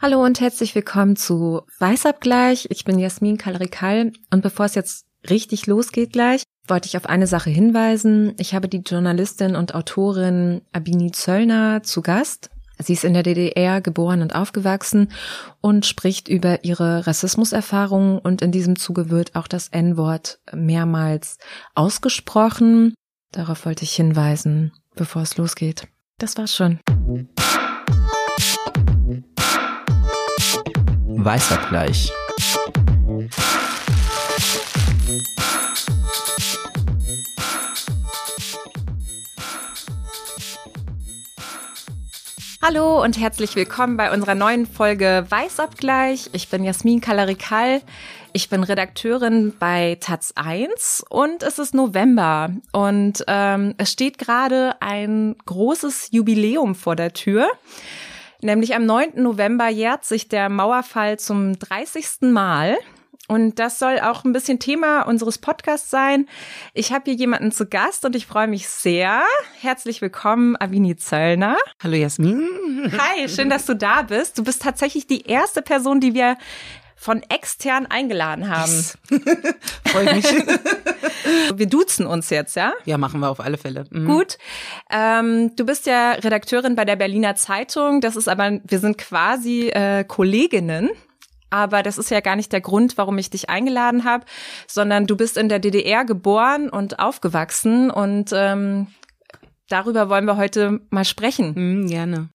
Hallo und herzlich willkommen zu Weißabgleich. Ich bin Jasmin Kalrikal und bevor es jetzt richtig losgeht gleich, wollte ich auf eine Sache hinweisen. Ich habe die Journalistin und Autorin Abini Zöllner zu Gast. Sie ist in der DDR geboren und aufgewachsen und spricht über ihre Rassismuserfahrungen und in diesem Zuge wird auch das N-Wort mehrmals ausgesprochen. Darauf wollte ich hinweisen, bevor es losgeht. Das war's schon. Weißabgleich. Hallo und herzlich willkommen bei unserer neuen Folge Weißabgleich. Ich bin Jasmin Kalarikal. Ich bin Redakteurin bei Taz 1 und es ist November und ähm, es steht gerade ein großes Jubiläum vor der Tür. Nämlich am 9. November jährt sich der Mauerfall zum 30. Mal. Und das soll auch ein bisschen Thema unseres Podcasts sein. Ich habe hier jemanden zu Gast und ich freue mich sehr. Herzlich willkommen, Avini Zöllner. Hallo Jasmin. Hi, schön, dass du da bist. Du bist tatsächlich die erste Person, die wir von extern eingeladen haben. Yes. Freue mich. wir duzen uns jetzt, ja? Ja, machen wir auf alle Fälle. Mhm. Gut. Ähm, du bist ja Redakteurin bei der Berliner Zeitung. Das ist aber, wir sind quasi äh, Kolleginnen. Aber das ist ja gar nicht der Grund, warum ich dich eingeladen habe, sondern du bist in der DDR geboren und aufgewachsen und ähm, darüber wollen wir heute mal sprechen. Mhm, gerne.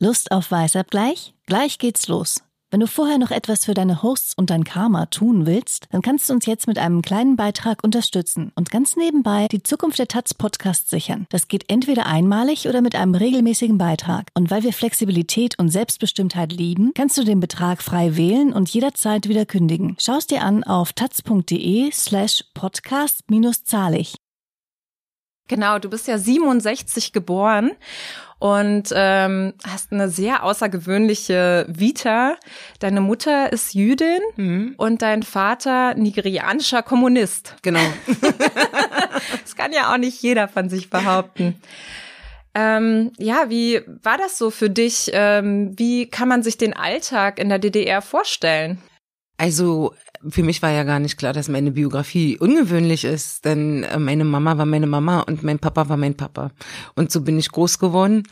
Lust auf Weißabgleich? Gleich geht's los. Wenn du vorher noch etwas für deine Hosts und dein Karma tun willst, dann kannst du uns jetzt mit einem kleinen Beitrag unterstützen und ganz nebenbei die Zukunft der Taz Podcast sichern. Das geht entweder einmalig oder mit einem regelmäßigen Beitrag. Und weil wir Flexibilität und Selbstbestimmtheit lieben, kannst du den Betrag frei wählen und jederzeit wieder kündigen. Schau es dir an auf taz.de slash podcast-zahlig. Genau, du bist ja 67 geboren und ähm, hast eine sehr außergewöhnliche Vita. Deine Mutter ist Jüdin mhm. und dein Vater nigerianischer Kommunist. Genau. das kann ja auch nicht jeder von sich behaupten. Ähm, ja, wie war das so für dich? Ähm, wie kann man sich den Alltag in der DDR vorstellen? Also für mich war ja gar nicht klar, dass meine Biografie ungewöhnlich ist, denn äh, meine Mama war meine Mama und mein Papa war mein Papa. Und so bin ich groß geworden.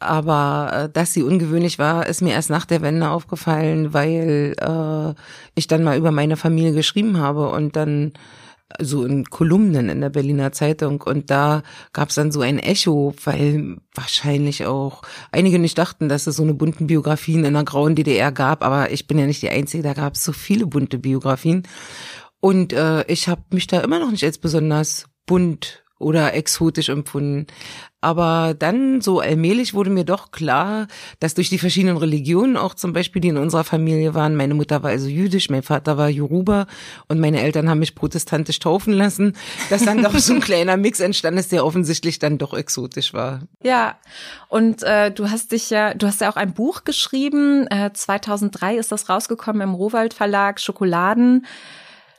Aber äh, dass sie ungewöhnlich war, ist mir erst nach der Wende aufgefallen, weil äh, ich dann mal über meine Familie geschrieben habe und dann so in Kolumnen in der Berliner Zeitung und da gab es dann so ein Echo, weil wahrscheinlich auch einige nicht dachten, dass es so eine bunten Biografien in der grauen DDR gab, aber ich bin ja nicht die Einzige, da gab es so viele bunte Biografien. Und äh, ich habe mich da immer noch nicht als besonders bunt oder exotisch empfunden. Aber dann so allmählich wurde mir doch klar, dass durch die verschiedenen Religionen auch zum Beispiel, die in unserer Familie waren, meine Mutter war also jüdisch, mein Vater war Yoruba und meine Eltern haben mich protestantisch taufen lassen, dass dann doch so ein kleiner Mix entstanden ist, der offensichtlich dann doch exotisch war. Ja, und äh, du hast dich ja, du hast ja auch ein Buch geschrieben, äh, 2003 ist das rausgekommen im Rohwald Verlag, Schokoladen.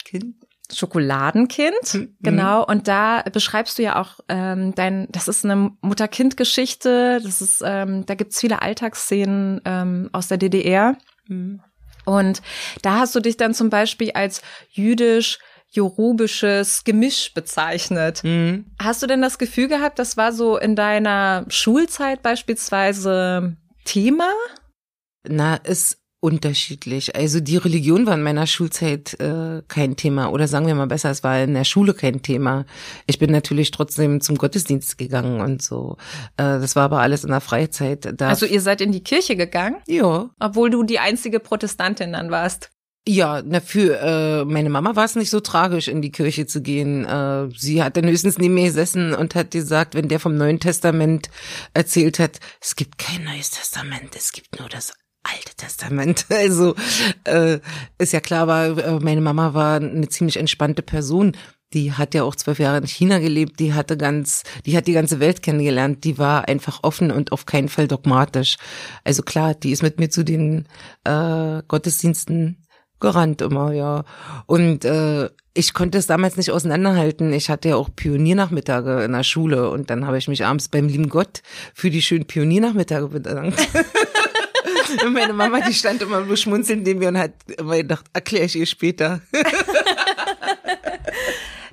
Kind. Schokoladenkind, mhm. genau. Und da beschreibst du ja auch ähm, dein, das ist eine Mutter-Kind-Geschichte. Das ist, ähm, da gibt's viele Alltagsszenen ähm, aus der DDR. Mhm. Und da hast du dich dann zum Beispiel als jüdisch jorubisches Gemisch bezeichnet. Mhm. Hast du denn das Gefühl gehabt, das war so in deiner Schulzeit beispielsweise Thema? Na, es unterschiedlich. Also die Religion war in meiner Schulzeit äh, kein Thema oder sagen wir mal besser, es war in der Schule kein Thema. Ich bin natürlich trotzdem zum Gottesdienst gegangen und so. Äh, das war aber alles in der Freizeit. Da also ihr seid in die Kirche gegangen? Ja. Obwohl du die einzige Protestantin dann warst. Ja, na für äh, meine Mama war es nicht so tragisch, in die Kirche zu gehen. Äh, sie hat dann höchstens neben mir gesessen und hat gesagt, wenn der vom Neuen Testament erzählt hat, es gibt kein Neues Testament, es gibt nur das Alte Testament. Also äh, ist ja klar, war äh, meine Mama war eine ziemlich entspannte Person. Die hat ja auch zwölf Jahre in China gelebt. Die hatte ganz, die hat die ganze Welt kennengelernt. Die war einfach offen und auf keinen Fall dogmatisch. Also klar, die ist mit mir zu den äh, Gottesdiensten gerannt immer, ja. Und äh, ich konnte es damals nicht auseinanderhalten. Ich hatte ja auch Pioniernachmittage in der Schule und dann habe ich mich abends beim lieben Gott für die schönen Pioniernachmittage bedankt. Und meine Mama, die stand immer nur schmunzelnd neben mir und hat immer gedacht, erkläre ich ihr später.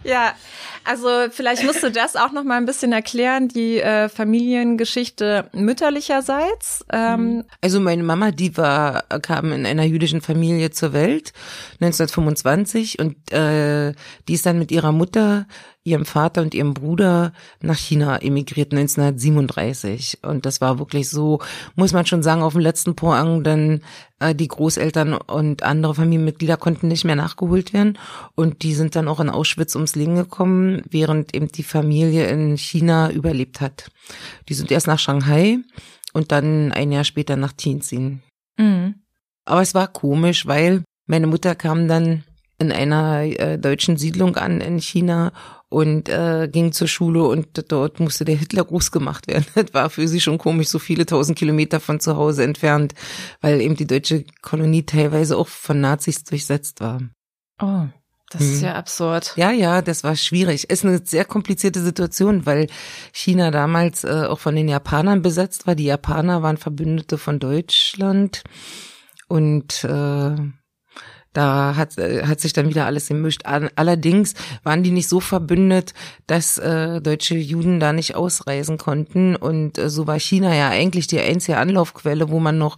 ja, also vielleicht musst du das auch noch mal ein bisschen erklären, die äh, Familiengeschichte mütterlicherseits. Ähm. Also meine Mama, die war kam in einer jüdischen Familie zur Welt 1925 und äh, die ist dann mit ihrer Mutter ihrem Vater und ihrem Bruder nach China emigriert 1937. Und das war wirklich so, muss man schon sagen, auf dem letzten Poang, denn äh, die Großeltern und andere Familienmitglieder konnten nicht mehr nachgeholt werden. Und die sind dann auch in Auschwitz ums Leben gekommen, während eben die Familie in China überlebt hat. Die sind erst nach Shanghai und dann ein Jahr später nach Tianjin. Mhm. Aber es war komisch, weil meine Mutter kam dann in einer äh, deutschen Siedlung an in China und äh, ging zur Schule und dort musste der Hitlergruß gemacht werden. Das war für sie schon komisch, so viele tausend Kilometer von zu Hause entfernt, weil eben die deutsche Kolonie teilweise auch von Nazis durchsetzt war. Oh. Das ist hm. ja absurd. Ja, ja, das war schwierig. Ist eine sehr komplizierte Situation, weil China damals äh, auch von den Japanern besetzt war. Die Japaner waren Verbündete von Deutschland und äh, da hat, äh, hat sich dann wieder alles gemischt. Allerdings waren die nicht so verbündet, dass äh, deutsche Juden da nicht ausreisen konnten. Und äh, so war China ja eigentlich die einzige Anlaufquelle, wo man noch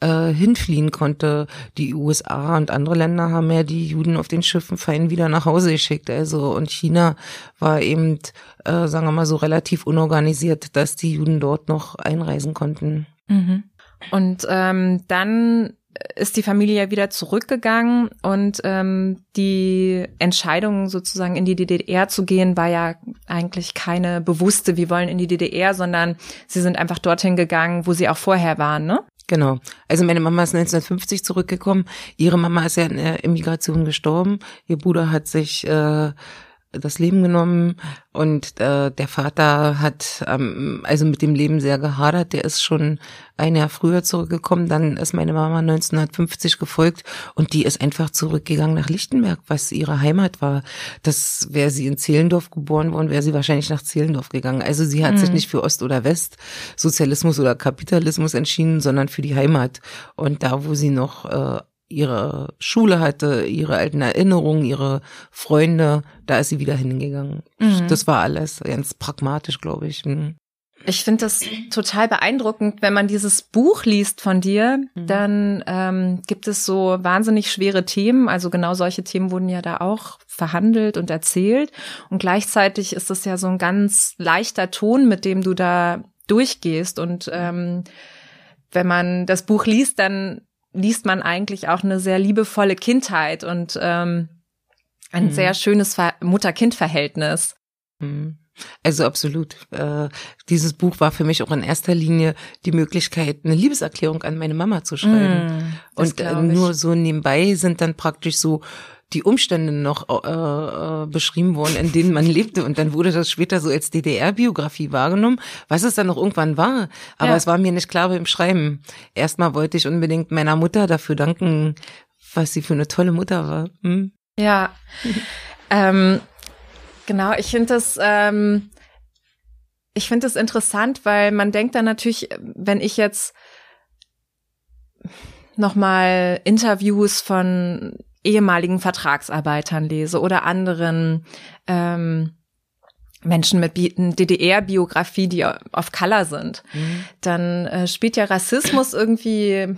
äh, hinfliehen konnte. Die USA und andere Länder haben ja die Juden auf den Schiffen fein wieder nach Hause geschickt. Also und China war eben, äh, sagen wir mal so, relativ unorganisiert, dass die Juden dort noch einreisen konnten. Mhm. Und ähm, dann ist die Familie ja wieder zurückgegangen und ähm, die Entscheidung sozusagen in die DDR zu gehen war ja eigentlich keine bewusste, wir wollen in die DDR, sondern sie sind einfach dorthin gegangen, wo sie auch vorher waren, ne? Genau. Also meine Mama ist 1950 zurückgekommen. Ihre Mama ist ja in der Immigration gestorben. Ihr Bruder hat sich äh, das Leben genommen und äh, der Vater hat ähm, also mit dem Leben sehr gehadert. Der ist schon ein Jahr früher zurückgekommen. Dann ist meine Mama 1950 gefolgt und die ist einfach zurückgegangen nach Lichtenberg, was ihre Heimat war. Das wäre sie in Zehlendorf geboren worden, wäre sie wahrscheinlich nach Zehlendorf gegangen. Also sie hat mhm. sich nicht für Ost oder West, Sozialismus oder Kapitalismus entschieden, sondern für die Heimat. Und da, wo sie noch äh, ihre Schule hatte, ihre alten Erinnerungen, ihre Freunde, da ist sie wieder hingegangen. Mhm. Das war alles ganz pragmatisch, glaube ich. Mhm. Ich finde das total beeindruckend, wenn man dieses Buch liest von dir, mhm. dann ähm, gibt es so wahnsinnig schwere Themen. Also genau solche Themen wurden ja da auch verhandelt und erzählt. Und gleichzeitig ist es ja so ein ganz leichter Ton, mit dem du da durchgehst. Und ähm, wenn man das Buch liest, dann liest man eigentlich auch eine sehr liebevolle Kindheit und ähm, ein mhm. sehr schönes Mutter-Kind-Verhältnis. Mhm. Also absolut. Äh, dieses Buch war für mich auch in erster Linie die Möglichkeit, eine Liebeserklärung an meine Mama zu schreiben. Mm, und äh, nur so nebenbei sind dann praktisch so die Umstände noch äh, äh, beschrieben worden, in denen man lebte. Und dann wurde das später so als DDR-Biografie wahrgenommen, was es dann noch irgendwann war. Aber ja. es war mir nicht klar beim Schreiben. Erstmal wollte ich unbedingt meiner Mutter dafür danken, was sie für eine tolle Mutter war. Hm? Ja, ähm, genau. Ich finde das. Ähm ich finde das interessant, weil man denkt dann natürlich, wenn ich jetzt nochmal Interviews von ehemaligen Vertragsarbeitern lese oder anderen ähm, Menschen mit DDR-Biografie, die auf Color sind, mhm. dann äh, spielt ja Rassismus irgendwie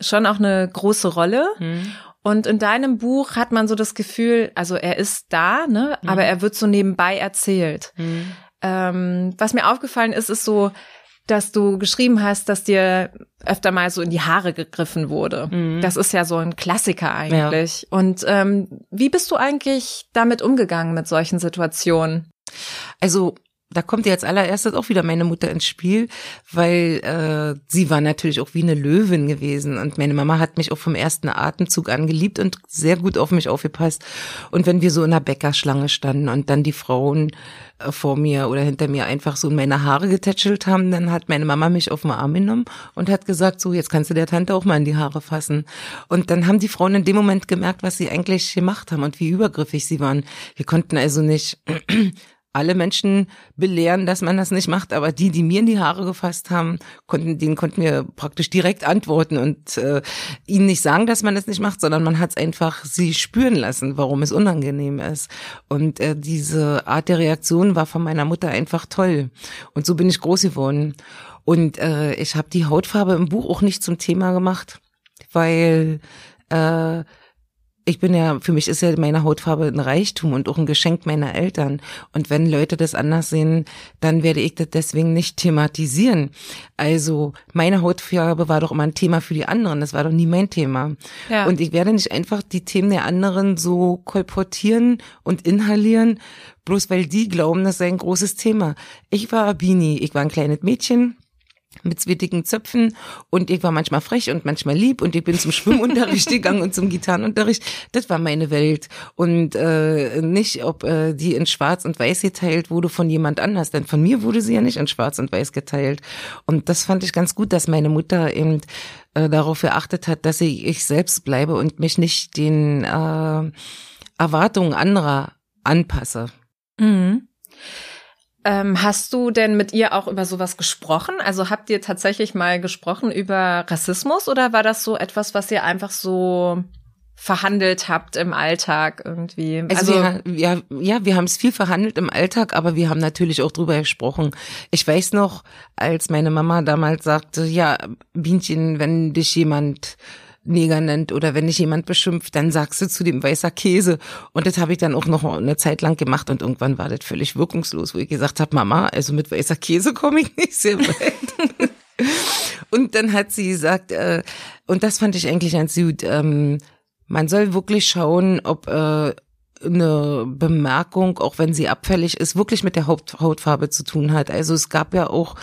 schon auch eine große Rolle. Mhm. Und in deinem Buch hat man so das Gefühl, also er ist da, ne, mhm. aber er wird so nebenbei erzählt. Mhm. Ähm, was mir aufgefallen ist, ist so, dass du geschrieben hast, dass dir öfter mal so in die Haare gegriffen wurde. Mhm. Das ist ja so ein Klassiker eigentlich. Ja. Und ähm, wie bist du eigentlich damit umgegangen mit solchen Situationen? Also da kommt jetzt allererstes auch wieder meine Mutter ins Spiel, weil äh, sie war natürlich auch wie eine Löwin gewesen und meine Mama hat mich auch vom ersten Atemzug an geliebt und sehr gut auf mich aufgepasst. Und wenn wir so in der Bäckerschlange standen und dann die Frauen äh, vor mir oder hinter mir einfach so in meine Haare getätschelt haben, dann hat meine Mama mich auf den Arm genommen und hat gesagt, so jetzt kannst du der Tante auch mal in die Haare fassen. Und dann haben die Frauen in dem Moment gemerkt, was sie eigentlich gemacht haben und wie übergriffig sie waren. Wir konnten also nicht alle Menschen belehren, dass man das nicht macht, aber die, die mir in die Haare gefasst haben, konnten, denen konnten wir praktisch direkt antworten und äh, ihnen nicht sagen, dass man das nicht macht, sondern man hat es einfach sie spüren lassen, warum es unangenehm ist. Und äh, diese Art der Reaktion war von meiner Mutter einfach toll. Und so bin ich groß geworden. Und äh, ich habe die Hautfarbe im Buch auch nicht zum Thema gemacht, weil äh, ich bin ja, für mich ist ja meine Hautfarbe ein Reichtum und auch ein Geschenk meiner Eltern. Und wenn Leute das anders sehen, dann werde ich das deswegen nicht thematisieren. Also meine Hautfarbe war doch immer ein Thema für die anderen. Das war doch nie mein Thema. Ja. Und ich werde nicht einfach die Themen der anderen so kolportieren und inhalieren, bloß weil die glauben, das sei ein großes Thema. Ich war Bini, ich war ein kleines Mädchen, mit zwittigen Zöpfen und ich war manchmal frech und manchmal lieb und ich bin zum Schwimmunterricht gegangen und zum Gitarrenunterricht. Das war meine Welt und äh, nicht, ob äh, die in Schwarz und Weiß geteilt wurde von jemand anders, denn von mir wurde sie ja nicht in Schwarz und Weiß geteilt. Und das fand ich ganz gut, dass meine Mutter eben äh, darauf geachtet hat, dass ich ich selbst bleibe und mich nicht den äh, Erwartungen anderer anpasse. Mhm. Ähm, hast du denn mit ihr auch über sowas gesprochen? Also habt ihr tatsächlich mal gesprochen über Rassismus oder war das so etwas, was ihr einfach so verhandelt habt im Alltag irgendwie? Also, also wir, ja, ja, wir haben es viel verhandelt im Alltag, aber wir haben natürlich auch drüber gesprochen. Ich weiß noch, als meine Mama damals sagte, ja, Bienchen, wenn dich jemand Neger nennt oder wenn dich jemand beschimpft, dann sagst du zu dem weißer Käse. Und das habe ich dann auch noch eine Zeit lang gemacht und irgendwann war das völlig wirkungslos, wo ich gesagt habe, Mama, also mit weißer Käse komme ich nicht sehr weit. und dann hat sie gesagt, äh, und das fand ich eigentlich ganz gut, ähm, man soll wirklich schauen, ob äh, eine Bemerkung, auch wenn sie abfällig ist, wirklich mit der Haut Hautfarbe zu tun hat. Also es gab ja auch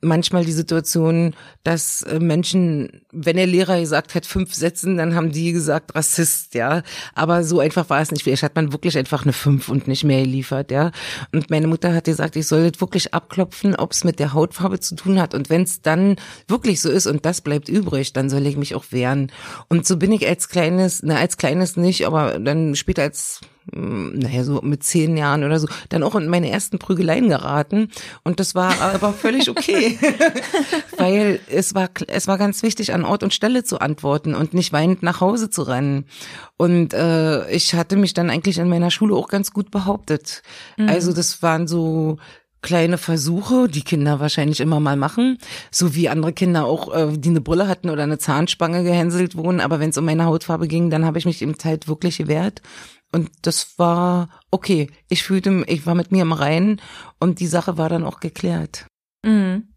manchmal die Situation, dass äh, Menschen, wenn der Lehrer gesagt hat, fünf Sätzen, dann haben die gesagt, Rassist, ja. Aber so einfach war es nicht. Vielleicht hat man wirklich einfach eine fünf und nicht mehr geliefert, ja. Und meine Mutter hat gesagt, ich soll das wirklich abklopfen, ob es mit der Hautfarbe zu tun hat. Und wenn es dann wirklich so ist und das bleibt übrig, dann soll ich mich auch wehren. Und so bin ich als kleines, na, als kleines nicht, aber dann später als naja, so mit zehn Jahren oder so, dann auch in meine ersten Prügeleien geraten. Und das war aber völlig okay. Weil es war, es war ganz wichtig, an Ort und Stelle zu antworten und nicht weinend nach Hause zu rennen. Und äh, ich hatte mich dann eigentlich in meiner Schule auch ganz gut behauptet. Mhm. Also das waren so kleine Versuche, die Kinder wahrscheinlich immer mal machen, so wie andere Kinder auch, äh, die eine Brille hatten oder eine Zahnspange gehänselt wurden. Aber wenn es um meine Hautfarbe ging, dann habe ich mich eben halt wirklich gewehrt und das war okay. Ich fühlte, ich war mit mir im Reinen und die Sache war dann auch geklärt. Mhm.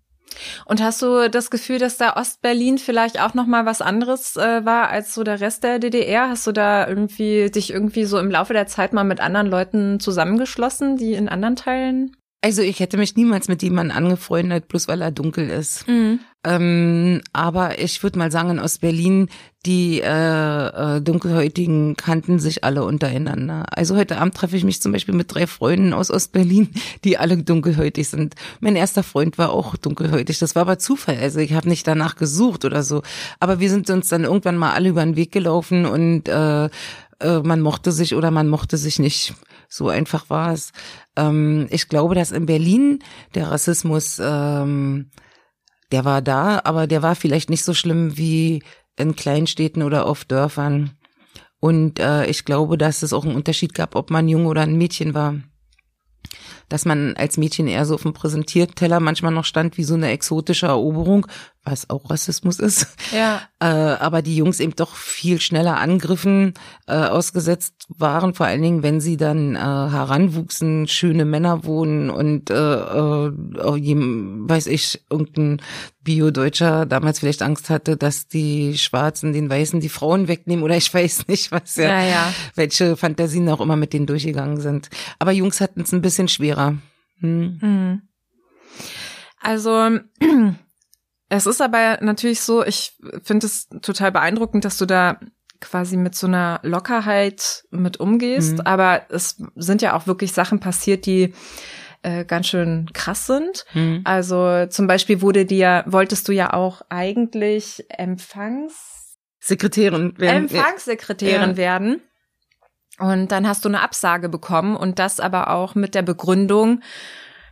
Und hast du das Gefühl, dass da Ostberlin vielleicht auch noch mal was anderes äh, war als so der Rest der DDR? Hast du da irgendwie dich irgendwie so im Laufe der Zeit mal mit anderen Leuten zusammengeschlossen, die in anderen Teilen also ich hätte mich niemals mit jemandem angefreundet, bloß weil er dunkel ist. Mhm. Ähm, aber ich würde mal sagen, in Ostberlin, die äh, äh, Dunkelhäutigen kannten sich alle untereinander. Also heute Abend treffe ich mich zum Beispiel mit drei Freunden aus Ostberlin, die alle dunkelhäutig sind. Mein erster Freund war auch dunkelhäutig. Das war aber Zufall. Also ich habe nicht danach gesucht oder so. Aber wir sind uns dann irgendwann mal alle über den Weg gelaufen und äh, äh, man mochte sich oder man mochte sich nicht. So einfach war es. Ähm, ich glaube, dass in Berlin der Rassismus, ähm, der war da, aber der war vielleicht nicht so schlimm wie in Kleinstädten oder auf Dörfern. Und äh, ich glaube, dass es auch einen Unterschied gab, ob man jung oder ein Mädchen war dass man als Mädchen eher so auf dem Präsentierteller manchmal noch stand wie so eine exotische Eroberung, was auch Rassismus ist. Ja. Äh, aber die Jungs eben doch viel schneller Angriffen äh, ausgesetzt waren, vor allen Dingen, wenn sie dann äh, heranwuchsen, schöne Männer wohnen und äh, äh, weiß ich, irgendein Bio-Deutscher damals vielleicht Angst hatte, dass die Schwarzen den Weißen die Frauen wegnehmen oder ich weiß nicht, was ja, ja, ja. welche Fantasien auch immer mit denen durchgegangen sind. Aber Jungs hatten es ein bisschen schwerer. Hm. Mhm. Also es ist aber natürlich so, ich finde es total beeindruckend, dass du da quasi mit so einer Lockerheit mit umgehst. Mhm. Aber es sind ja auch wirklich Sachen passiert, die äh, ganz schön krass sind. Mhm. Also zum Beispiel wurde dir, wolltest du ja auch eigentlich Empfangs Sekretärin werden. Empfangssekretärin ja. werden. Und dann hast du eine Absage bekommen und das aber auch mit der Begründung,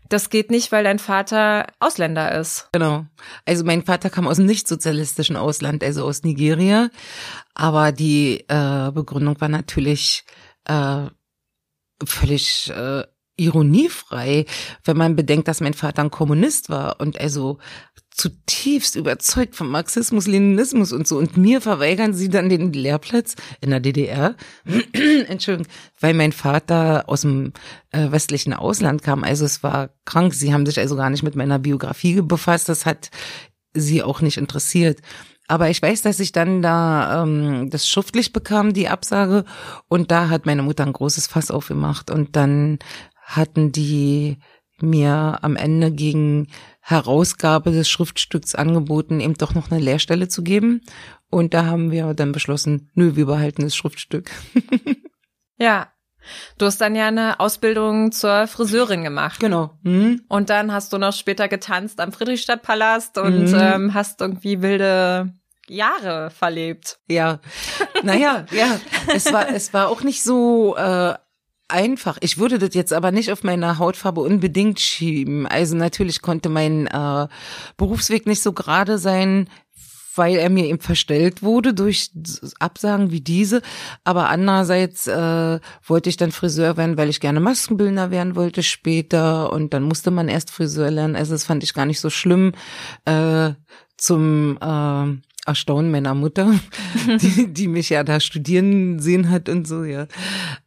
das geht nicht, weil dein Vater Ausländer ist. Genau. Also mein Vater kam aus einem nicht-sozialistischen Ausland, also aus Nigeria. Aber die äh, Begründung war natürlich äh, völlig äh, ironiefrei, wenn man bedenkt, dass mein Vater ein Kommunist war und also zutiefst überzeugt vom Marxismus, Leninismus und so. Und mir verweigern sie dann den Lehrplatz in der DDR. Entschuldigung, weil mein Vater aus dem äh, westlichen Ausland kam. Also es war krank. Sie haben sich also gar nicht mit meiner Biografie befasst. Das hat sie auch nicht interessiert. Aber ich weiß, dass ich dann da ähm, das schriftlich bekam, die Absage. Und da hat meine Mutter ein großes Fass aufgemacht. Und dann hatten die mir am Ende gegen Herausgabe des Schriftstücks angeboten, eben doch noch eine Lehrstelle zu geben. Und da haben wir dann beschlossen, nö, wir behalten das Schriftstück. ja. Du hast dann ja eine Ausbildung zur Friseurin gemacht. Genau. Mhm. Und dann hast du noch später getanzt am Friedrichstadtpalast und mhm. ähm, hast irgendwie wilde Jahre verlebt. Ja, naja, ja, es war es war auch nicht so äh, einfach. Ich würde das jetzt aber nicht auf meine Hautfarbe unbedingt schieben. Also natürlich konnte mein äh, Berufsweg nicht so gerade sein, weil er mir eben verstellt wurde durch Absagen wie diese. Aber andererseits äh, wollte ich dann Friseur werden, weil ich gerne Maskenbildner werden wollte später. Und dann musste man erst Friseur lernen. Also das fand ich gar nicht so schlimm. Äh, zum äh, Erstaunen meiner Mutter, die, die mich ja da studieren sehen hat und so, ja.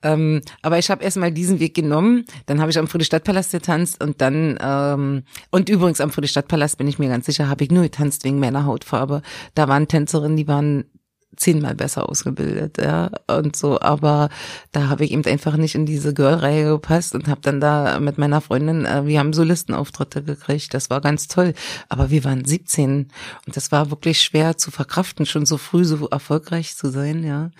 Ähm, aber ich habe erstmal diesen Weg genommen. Dann habe ich am Friedrichstadtpalast getanzt und dann, ähm, und übrigens am Friedrichstadtpalast bin ich mir ganz sicher, habe ich nur getanzt wegen meiner Hautfarbe. Da waren Tänzerinnen, die waren zehnmal besser ausgebildet, ja, und so, aber da habe ich eben einfach nicht in diese Girl-Reihe gepasst und habe dann da mit meiner Freundin, äh, wir haben Solistenauftritte gekriegt, das war ganz toll, aber wir waren 17 und das war wirklich schwer zu verkraften, schon so früh so erfolgreich zu sein, ja.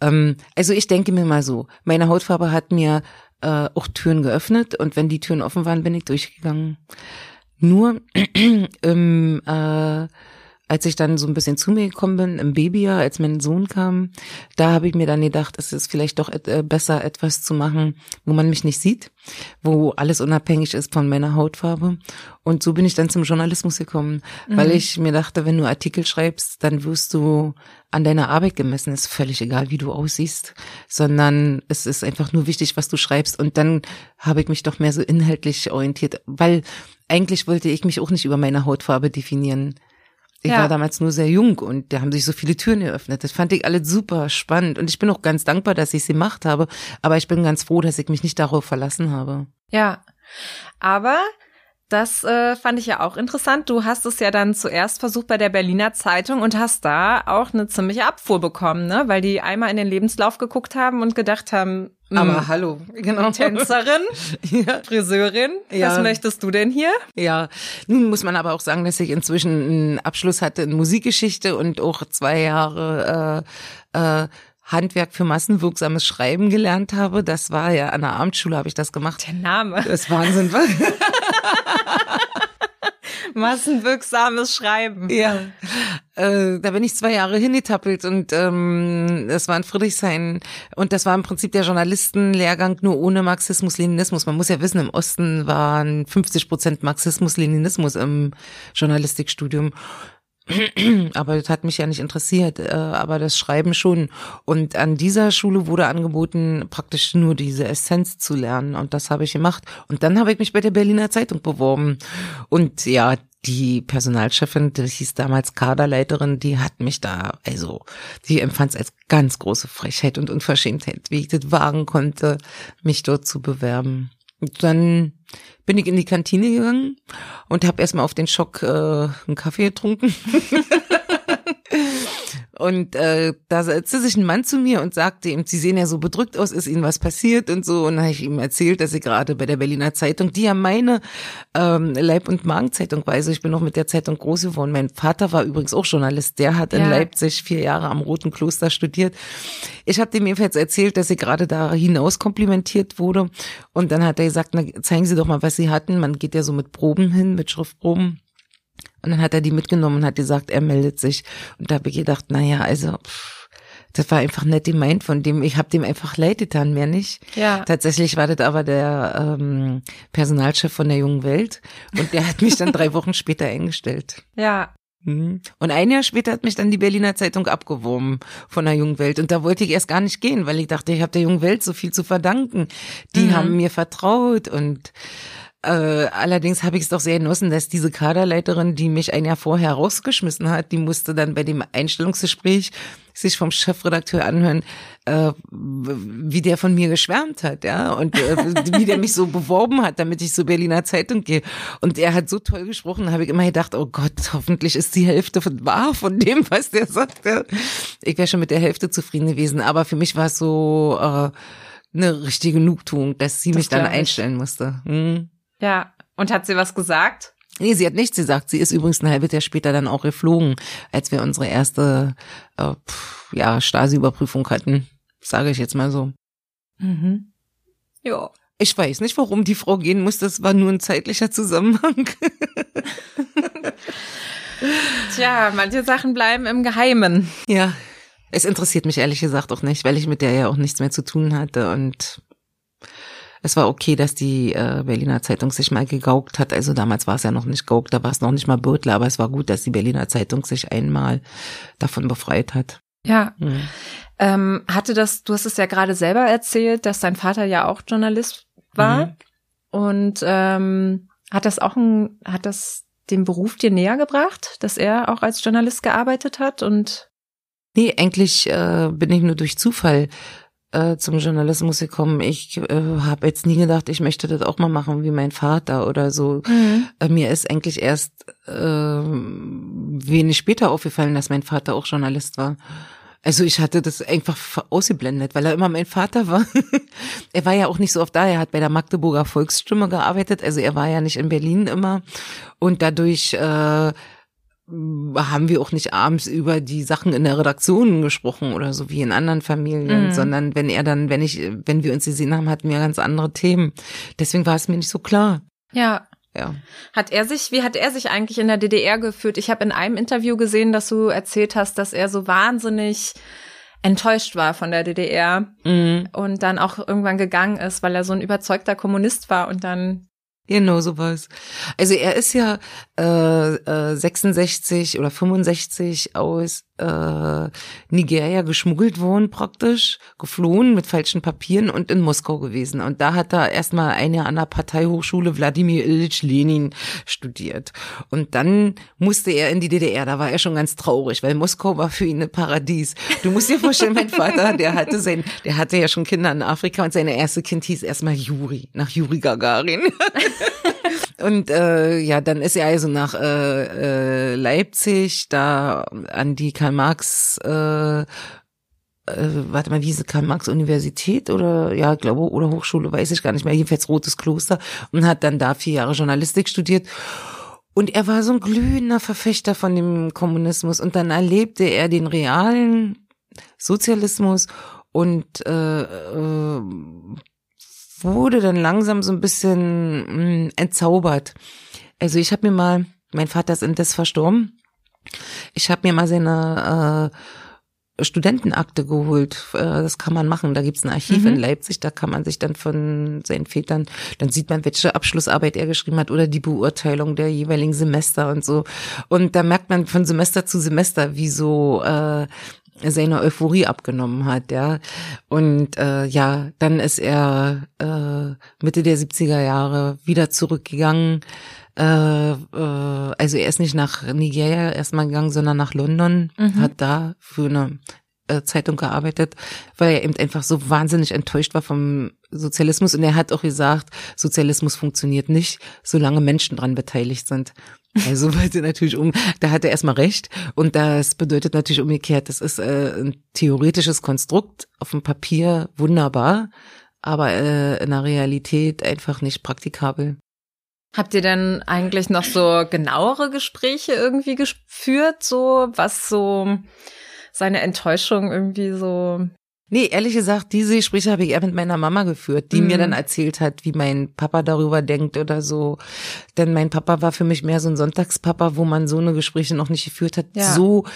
Ähm, also ich denke mir mal so, meine Hautfarbe hat mir äh, auch Türen geöffnet und wenn die Türen offen waren, bin ich durchgegangen. Nur im äh, als ich dann so ein bisschen zu mir gekommen bin, im Babyjahr, als mein Sohn kam, da habe ich mir dann gedacht, es ist vielleicht doch äh, besser, etwas zu machen, wo man mich nicht sieht, wo alles unabhängig ist von meiner Hautfarbe. Und so bin ich dann zum Journalismus gekommen, mhm. weil ich mir dachte, wenn du Artikel schreibst, dann wirst du an deiner Arbeit gemessen. Ist völlig egal, wie du aussiehst, sondern es ist einfach nur wichtig, was du schreibst. Und dann habe ich mich doch mehr so inhaltlich orientiert, weil eigentlich wollte ich mich auch nicht über meine Hautfarbe definieren. Ich ja. war damals nur sehr jung und da haben sich so viele Türen eröffnet. Das fand ich alles super spannend und ich bin auch ganz dankbar, dass ich sie gemacht habe. Aber ich bin ganz froh, dass ich mich nicht darauf verlassen habe. Ja, aber das äh, fand ich ja auch interessant. Du hast es ja dann zuerst versucht bei der Berliner Zeitung und hast da auch eine ziemliche Abfuhr bekommen, ne? Weil die einmal in den Lebenslauf geguckt haben und gedacht haben, aber hm, hallo, genau. Tänzerin, ja. Friseurin. Ja. Was möchtest du denn hier? Ja, nun muss man aber auch sagen, dass ich inzwischen einen Abschluss hatte in Musikgeschichte und auch zwei Jahre äh, äh, Handwerk für massenwirksames Schreiben gelernt habe. Das war ja an der Abendschule habe ich das gemacht. Der Name. Das ist Wahnsinn. Was? Massenwirksames Schreiben. Ja. Äh, da bin ich zwei Jahre hingetappelt und ähm, das war in Friedrichshain und das war im Prinzip der Journalistenlehrgang nur ohne Marxismus, Leninismus. Man muss ja wissen, im Osten waren 50 Prozent Marxismus, Leninismus im Journalistikstudium. Aber das hat mich ja nicht interessiert, äh, aber das Schreiben schon. Und an dieser Schule wurde angeboten, praktisch nur diese Essenz zu lernen. Und das habe ich gemacht. Und dann habe ich mich bei der Berliner Zeitung beworben. Und ja, die Personalchefin, die hieß damals Kaderleiterin, die hat mich da, also, die empfand es als ganz große Frechheit und Unverschämtheit, wie ich das wagen konnte, mich dort zu bewerben. Und dann bin ich in die Kantine gegangen und habe erstmal auf den Schock äh, einen Kaffee getrunken. Und äh, da setzte sich ein Mann zu mir und sagte ihm, Sie sehen ja so bedrückt aus, ist Ihnen was passiert und so. Und dann habe ich ihm erzählt, dass ich gerade bei der Berliner Zeitung, die ja meine ähm, Leib- und Magenzeitung war, also ich bin noch mit der Zeitung groß geworden. Mein Vater war übrigens auch Journalist, der hat in ja. Leipzig vier Jahre am Roten Kloster studiert. Ich habe dem jedenfalls erzählt, dass ich gerade da hinaus komplimentiert wurde. Und dann hat er gesagt, na, zeigen Sie doch mal, was Sie hatten. Man geht ja so mit Proben hin, mit Schriftproben. Und dann hat er die mitgenommen und hat gesagt, er meldet sich. Und da habe ich gedacht, na ja, also pff, das war einfach nett gemeint von dem, ich habe dem einfach leid getan, mehr nicht. Ja. Tatsächlich war das aber der ähm, Personalchef von der Jungen Welt und der hat mich dann drei Wochen später eingestellt. Ja. Mhm. Und ein Jahr später hat mich dann die Berliner Zeitung abgeworben von der Jungen Welt. Und da wollte ich erst gar nicht gehen, weil ich dachte, ich habe der Jungen Welt so viel zu verdanken. Die Mhm. haben mir vertraut und äh, allerdings habe ich es doch sehr genossen, dass diese Kaderleiterin, die mich ein Jahr vorher rausgeschmissen hat, die musste dann bei dem Einstellungsgespräch sich vom Chefredakteur anhören, äh, wie der von mir geschwärmt hat, ja, und äh, wie der mich so beworben hat, damit ich zur Berliner Zeitung gehe. Und er hat so toll gesprochen, habe ich immer gedacht, oh Gott, hoffentlich ist die Hälfte von wahr von dem, was der sagt. Ja. Ich wäre schon mit der Hälfte zufrieden gewesen, aber für mich war es so äh, eine richtige Genugtuung, dass sie Das mich dann einstellen musste. Hm. Ja. Und hat sie was gesagt? Nee, sie hat nichts gesagt. Sie ist übrigens ein halbes Jahr später dann auch geflogen, als wir unsere erste äh, pff, ja, Stasi-Überprüfung hatten. Sage ich jetzt mal so. Mhm. Ja. Ich weiß nicht, warum die Frau gehen muss. Das war nur ein zeitlicher Zusammenhang. Tja, manche Sachen bleiben im Geheimen. ja, es interessiert mich ehrlich gesagt auch nicht, weil ich mit der ja auch nichts mehr zu tun hatte und es war okay, dass die äh, Berliner Zeitung sich mal gegaukt hat. Also damals war es ja noch nicht gaukt, da war es noch nicht mal Bürtle, aber es war gut, dass die Berliner Zeitung sich einmal davon befreit hat. Ja. Hm. Ähm, hatte das, du hast es ja gerade selber erzählt, dass dein Vater ja auch Journalist war. Mhm. Und ähm, hat das auch ein, hat das den Beruf dir näher gebracht, dass er auch als Journalist gearbeitet hat und Nee, eigentlich äh, bin ich nur durch Zufall äh, zum Journalismus gekommen. Ich äh, habe jetzt nie gedacht, ich möchte das auch mal machen wie mein Vater oder so. Äh, mir ist eigentlich erst äh, wenig später aufgefallen, dass mein Vater auch Journalist war. Also ich hatte das einfach ausgeblendet, weil er immer mein Vater war. er war ja auch nicht so oft da. Er hat bei der Magdeburger Volksstimme gearbeitet. Also er war ja nicht in Berlin immer. Und dadurch äh, haben wir auch nicht abends über die Sachen in der Redaktion gesprochen oder so wie in anderen Familien, Mhm. sondern wenn er dann, wenn ich, wenn wir uns gesehen haben, hatten wir ganz andere Themen. Deswegen war es mir nicht so klar. ja. Ja. Hat er sich, wie hat er sich eigentlich in der DDR gefühlt? Ich habe in einem Interview gesehen, dass du erzählt hast, dass er so wahnsinnig enttäuscht war von der DDR Mhm. und dann auch irgendwann gegangen ist, weil er so ein überzeugter Kommunist war und dann Genau sowas. Also er ist ja äh, äh, 66 oder 65 aus äh, Nigeria geschmuggelt worden praktisch, geflohen mit falschen Papieren und in Moskau gewesen. Und da hat er erstmal ein Jahr an der Parteihochschule Wladimir Ilyich Lenin studiert. Und dann musste er in die DDR. Da war er schon ganz traurig, weil Moskau war für ihn ein Paradies. Du musst dir vorstellen, mein Vater, der hatte sein, der hatte ja schon Kinder in Afrika und seine erste Kind hieß erstmal Juri, nach Juri Gagarin. Und äh, ja, dann ist er also nach äh, äh, Leipzig, da an die Karl Marx, äh, äh, warte mal, wie hieß Karl Marx Universität oder ja, glaube, oder Hochschule, weiß ich gar nicht mehr, jedenfalls Rotes Kloster und hat dann da vier Jahre Journalistik studiert. Und er war so ein glühender Verfechter von dem Kommunismus und dann erlebte er den realen Sozialismus und äh, äh, wurde dann langsam so ein bisschen mh, entzaubert. Also ich habe mir mal, mein Vater ist indes verstorben, ich habe mir mal seine äh, Studentenakte geholt. Äh, das kann man machen. Da gibt's ein Archiv Mhm. in Leipzig, da kann man sich dann von seinen Vätern, dann sieht man, welche Abschlussarbeit er geschrieben hat oder die Beurteilung der jeweiligen Semester und so. Und da merkt man von Semester zu Semester, wie so äh, seine Euphorie abgenommen hat, ja. Und äh, ja, dann ist er äh, Mitte der 70er Jahre wieder zurückgegangen. Äh, äh, also er ist nicht nach Nigeria erstmal gegangen, sondern nach London, Mhm. hat da für eine äh, Zeitung gearbeitet, weil er eben einfach so wahnsinnig enttäuscht war vom Sozialismus und er hat auch gesagt, Sozialismus funktioniert nicht, solange Menschen dran beteiligt sind. Also wollte natürlich um, da hat er erstmal recht und das bedeutet natürlich umgekehrt, das ist äh, ein theoretisches Konstrukt auf dem Papier wunderbar, aber äh, in der Realität einfach nicht praktikabel. Habt ihr denn eigentlich noch so genauere Gespräche irgendwie geführt, so was so seine Enttäuschung irgendwie so Nee, ehrlich gesagt, diese Gespräche habe ich eher mit meiner Mama geführt, die mhm. mir dann erzählt hat, wie mein Papa darüber denkt oder so. Denn mein Papa war für mich mehr so ein Sonntagspapa, wo man so eine Gespräche noch nicht geführt hat. Ja. So,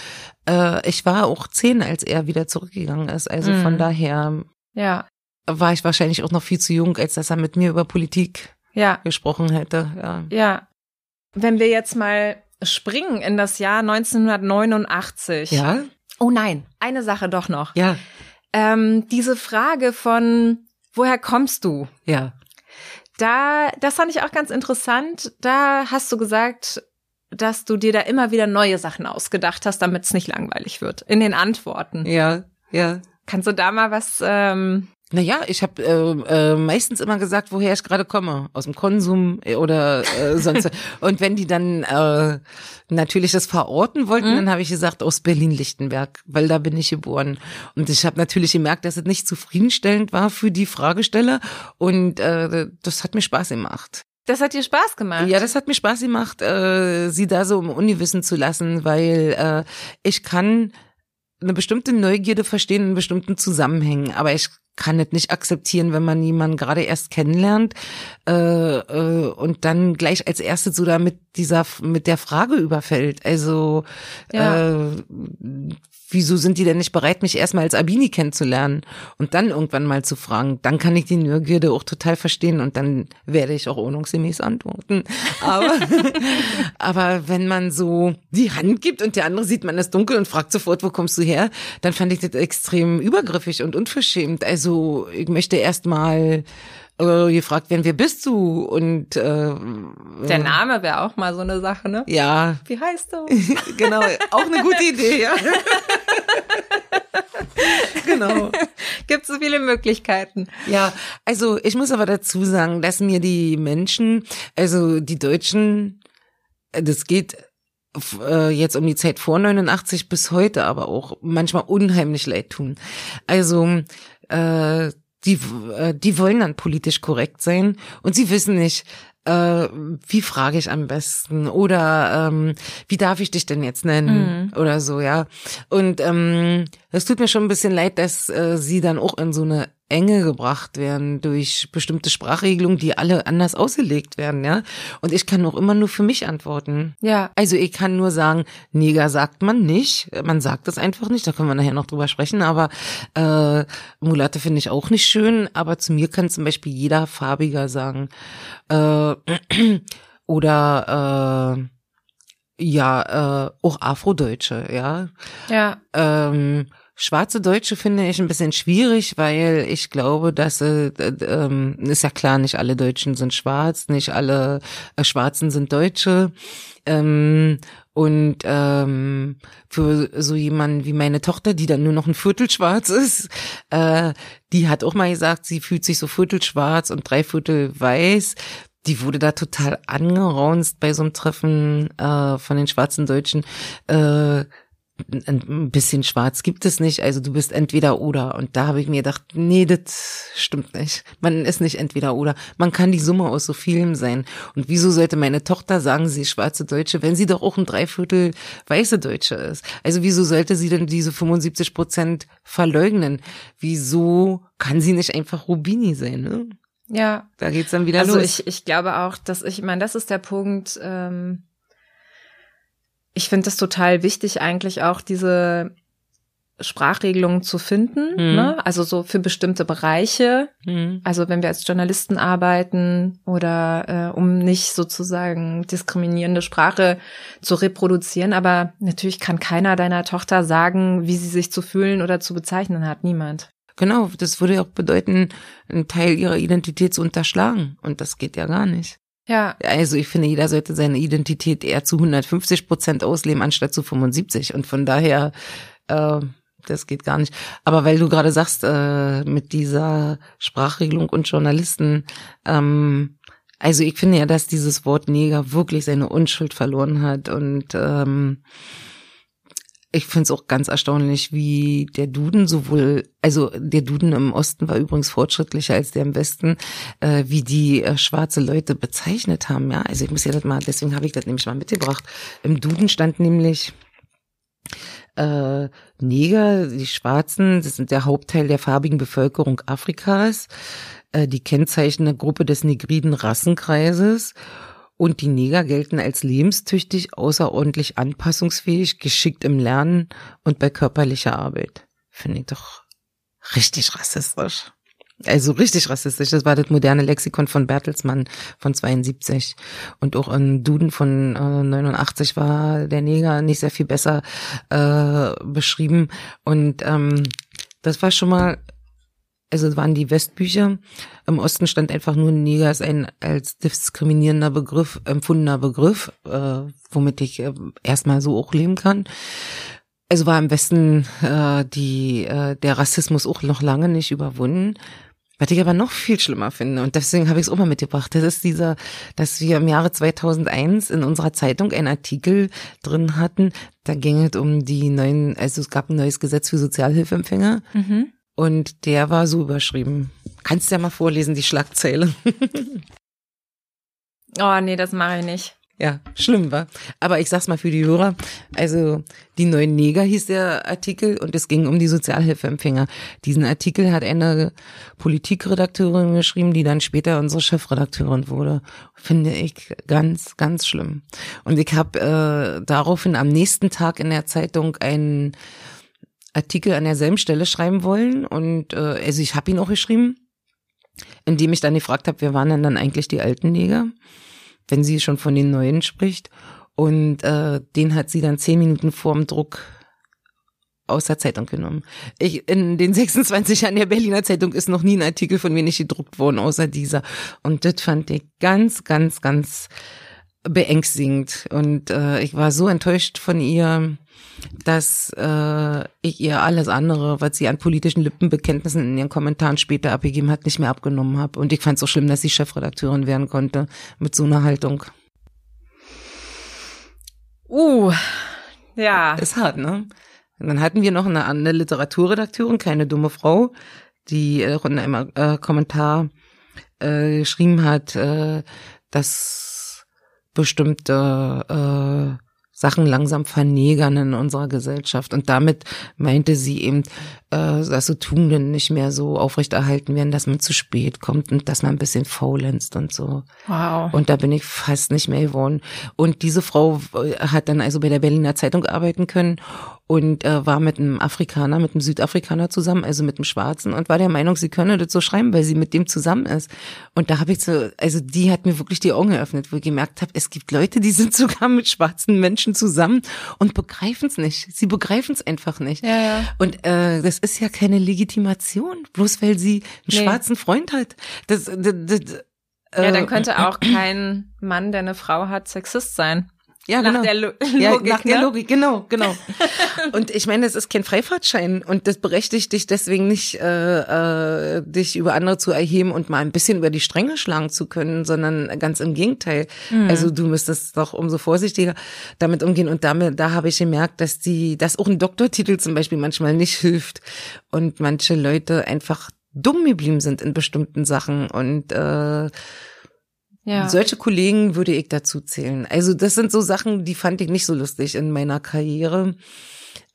äh, ich war auch zehn, als er wieder zurückgegangen ist. Also mhm. von daher ja. war ich wahrscheinlich auch noch viel zu jung, als dass er mit mir über Politik ja. gesprochen hätte. Ja. ja. Wenn wir jetzt mal springen in das Jahr 1989. Ja. Oh nein, eine Sache doch noch. Ja ähm, diese Frage von, woher kommst du? Ja. Da, das fand ich auch ganz interessant. Da hast du gesagt, dass du dir da immer wieder neue Sachen ausgedacht hast, damit es nicht langweilig wird. In den Antworten. Ja, ja. Kannst du da mal was ähm, naja, ich habe äh, äh, meistens immer gesagt, woher ich gerade komme, aus dem Konsum äh, oder äh, sonst. und wenn die dann äh, natürlich das verorten wollten, mhm. dann habe ich gesagt aus Berlin-Lichtenberg, weil da bin ich geboren. Und ich habe natürlich gemerkt, dass es nicht zufriedenstellend war für die Fragesteller und äh, das hat mir Spaß gemacht. Das hat dir Spaß gemacht? Ja, das hat mir Spaß gemacht, äh, sie da so im Uniwissen zu lassen, weil äh, ich kann eine bestimmte Neugierde verstehen in bestimmten Zusammenhängen, aber ich kann es nicht akzeptieren, wenn man jemanden gerade erst kennenlernt äh, äh, und dann gleich als erstes so da mit dieser mit der Frage überfällt. Also ja. äh, wieso sind die denn nicht bereit, mich erstmal als Abini kennenzulernen und dann irgendwann mal zu fragen? Dann kann ich die Neugierde auch total verstehen und dann werde ich auch ordnungsgemäß antworten. Aber, aber wenn man so die Hand gibt und der andere sieht man ist dunkel und fragt sofort, wo kommst du her, dann fand ich das extrem übergriffig und unverschämt. Also ich möchte erstmal äh, gefragt werden, wer bist du? Und äh, der Name wäre auch mal so eine Sache, ne? Ja. Wie heißt du? genau, auch eine gute Idee, ja. genau. Gibt so viele Möglichkeiten. Ja, also ich muss aber dazu sagen, dass mir die Menschen, also die Deutschen, das geht äh, jetzt um die Zeit vor 89 bis heute aber auch manchmal unheimlich leid tun. Also äh, die, äh, die wollen dann politisch korrekt sein und sie wissen nicht, äh, wie frage ich am besten oder ähm, wie darf ich dich denn jetzt nennen mhm. oder so, ja. Und ähm, es tut mir schon ein bisschen leid, dass äh, sie dann auch in so eine Enge gebracht werden durch bestimmte Sprachregelungen, die alle anders ausgelegt werden, ja. Und ich kann auch immer nur für mich antworten. Ja. Also ich kann nur sagen, Neger sagt man nicht. Man sagt das einfach nicht, da können wir nachher noch drüber sprechen, aber äh, Mulatte finde ich auch nicht schön, aber zu mir kann zum Beispiel jeder Farbiger sagen. Äh, oder äh, ja, äh, auch Afrodeutsche, ja. Ja. Ähm, Schwarze Deutsche finde ich ein bisschen schwierig, weil ich glaube, dass äh, äh, ist ja klar, nicht alle Deutschen sind schwarz, nicht alle äh, Schwarzen sind Deutsche. Ähm, und ähm, für so jemanden wie meine Tochter, die dann nur noch ein Viertel schwarz ist, äh, die hat auch mal gesagt, sie fühlt sich so Viertel schwarz und drei Viertel weiß. Die wurde da total angeraunzt bei so einem Treffen äh, von den schwarzen Deutschen. Äh, ein bisschen schwarz gibt es nicht, also du bist entweder oder. Und da habe ich mir gedacht, nee, das stimmt nicht. Man ist nicht entweder oder. Man kann die Summe aus so vielem sein. Und wieso sollte meine Tochter sagen, sie ist schwarze Deutsche, wenn sie doch auch ein Dreiviertel weiße Deutsche ist? Also wieso sollte sie denn diese 75 Prozent verleugnen? Wieso kann sie nicht einfach Rubini sein, ne? Ja. Da geht's dann wieder also los. Also ich, ich glaube auch, dass ich, ich meine, das ist der Punkt, ähm ich finde es total wichtig, eigentlich auch diese Sprachregelungen zu finden, mhm. ne? also so für bestimmte Bereiche. Mhm. Also wenn wir als Journalisten arbeiten oder äh, um nicht sozusagen diskriminierende Sprache zu reproduzieren. Aber natürlich kann keiner deiner Tochter sagen, wie sie sich zu fühlen oder zu bezeichnen hat. Niemand. Genau, das würde ja auch bedeuten, einen Teil ihrer Identität zu unterschlagen. Und das geht ja gar nicht. Ja. Also ich finde, jeder sollte seine Identität eher zu 150 Prozent ausleben, anstatt zu 75. Und von daher, äh, das geht gar nicht. Aber weil du gerade sagst, äh, mit dieser Sprachregelung und Journalisten, ähm, also ich finde ja, dass dieses Wort Neger wirklich seine Unschuld verloren hat und ähm, ich finde es auch ganz erstaunlich, wie der Duden sowohl, also der Duden im Osten war übrigens fortschrittlicher als der im Westen, äh, wie die äh, schwarze Leute bezeichnet haben. Ja, also ich muss ja das mal, deswegen habe ich das nämlich mal mitgebracht. Im Duden stand nämlich Äh, Neger, die Schwarzen, das sind der Hauptteil der farbigen Bevölkerung Afrikas, äh, die kennzeichnende Gruppe des negriden Rassenkreises. Und die Neger gelten als lebenstüchtig, außerordentlich anpassungsfähig, geschickt im Lernen und bei körperlicher Arbeit. Finde ich doch richtig rassistisch. Also richtig rassistisch. Das war das moderne Lexikon von Bertelsmann von 72. Und auch im Duden von äh, 89 war der Neger nicht sehr viel besser äh, beschrieben. Und ähm, das war schon mal, also waren die Westbücher. Im Osten stand einfach nur Neger als ein als diskriminierender Begriff, empfundener Begriff, äh, womit ich äh, erstmal so auch leben kann. Also war im Westen äh, die, äh, der Rassismus auch noch lange nicht überwunden. Was ich aber noch viel schlimmer finde, und deswegen habe ich es auch mal mitgebracht, das ist dieser, dass wir im Jahre 2001 in unserer Zeitung einen Artikel drin hatten, da ging es um die neuen, also es gab ein neues Gesetz für Sozialhilfeempfänger Mhm. Und der war so überschrieben. Kannst du ja mal vorlesen, die Schlagzeile. Oh, nee, das mache ich nicht. Ja, schlimm war. Aber ich sag's mal für die Hörer. Also, die neuen Neger hieß der Artikel und es ging um die Sozialhilfeempfänger. Diesen Artikel hat eine Politikredakteurin geschrieben, die dann später unsere Chefredakteurin wurde. Finde ich ganz, ganz schlimm. Und ich habe äh, daraufhin am nächsten Tag in der Zeitung einen Artikel an derselben Stelle schreiben wollen. Und äh, also ich habe ihn auch geschrieben, indem ich dann gefragt habe, wer waren denn dann eigentlich die alten Neger? wenn sie schon von den Neuen spricht. Und äh, den hat sie dann zehn Minuten vorm Druck aus der Zeitung genommen. Ich, in den 26 Jahren der Berliner Zeitung ist noch nie ein Artikel von mir nicht gedruckt worden, außer dieser. Und das fand ich ganz, ganz, ganz beängstigend. Und äh, ich war so enttäuscht von ihr, dass äh, ich ihr alles andere, was sie an politischen Lippenbekenntnissen in ihren Kommentaren später abgegeben hat, nicht mehr abgenommen habe. Und ich fand es so schlimm, dass sie Chefredakteurin werden konnte mit so einer Haltung. Uh, ja. Ist hart, ne? Und dann hatten wir noch eine andere Literaturredakteurin, keine dumme Frau, die auch in einem äh, Kommentar äh, geschrieben hat, äh, dass bestimmte äh, Sachen langsam vernegern in unserer Gesellschaft. Und damit meinte sie eben, äh, dass so Tugenden nicht mehr so aufrechterhalten werden, dass man zu spät kommt und dass man ein bisschen faulenzt und so. Wow. Und da bin ich fast nicht mehr geworden. Und diese Frau äh, hat dann also bei der Berliner Zeitung arbeiten können und äh, war mit einem Afrikaner, mit einem Südafrikaner zusammen, also mit einem Schwarzen und war der Meinung, sie könne das so schreiben, weil sie mit dem zusammen ist. Und da habe ich so, also die hat mir wirklich die Augen geöffnet, wo ich gemerkt habe, es gibt Leute, die sind sogar mit schwarzen Menschen zusammen und begreifen es nicht. Sie begreifen es einfach nicht. Ja, ja. Und äh, das ist ja keine Legitimation, bloß weil sie einen Nee. schwarzen Freund hat. Das, das, das, Ja, äh, dann könnte auch kein Mann, der eine Frau hat, Sexist sein. Ja, Nach genau. der Lo Ja, Logik, nach der ne? Logik, genau, genau. und ich meine, es ist kein Freifahrtschein und das berechtigt dich deswegen nicht, äh, äh, dich über andere zu erheben und mal ein bisschen über die Stränge schlagen zu können, sondern ganz im Gegenteil. Mhm. Also du müsstest doch umso vorsichtiger damit umgehen und damit, da habe ich gemerkt, dass die, dass auch ein Doktortitel zum Beispiel manchmal nicht hilft und manche Leute einfach dumm geblieben sind in bestimmten Sachen und äh, Ja. solche Kollegen würde ich dazu zählen. Also das sind so Sachen, die fand ich nicht so lustig in meiner Karriere.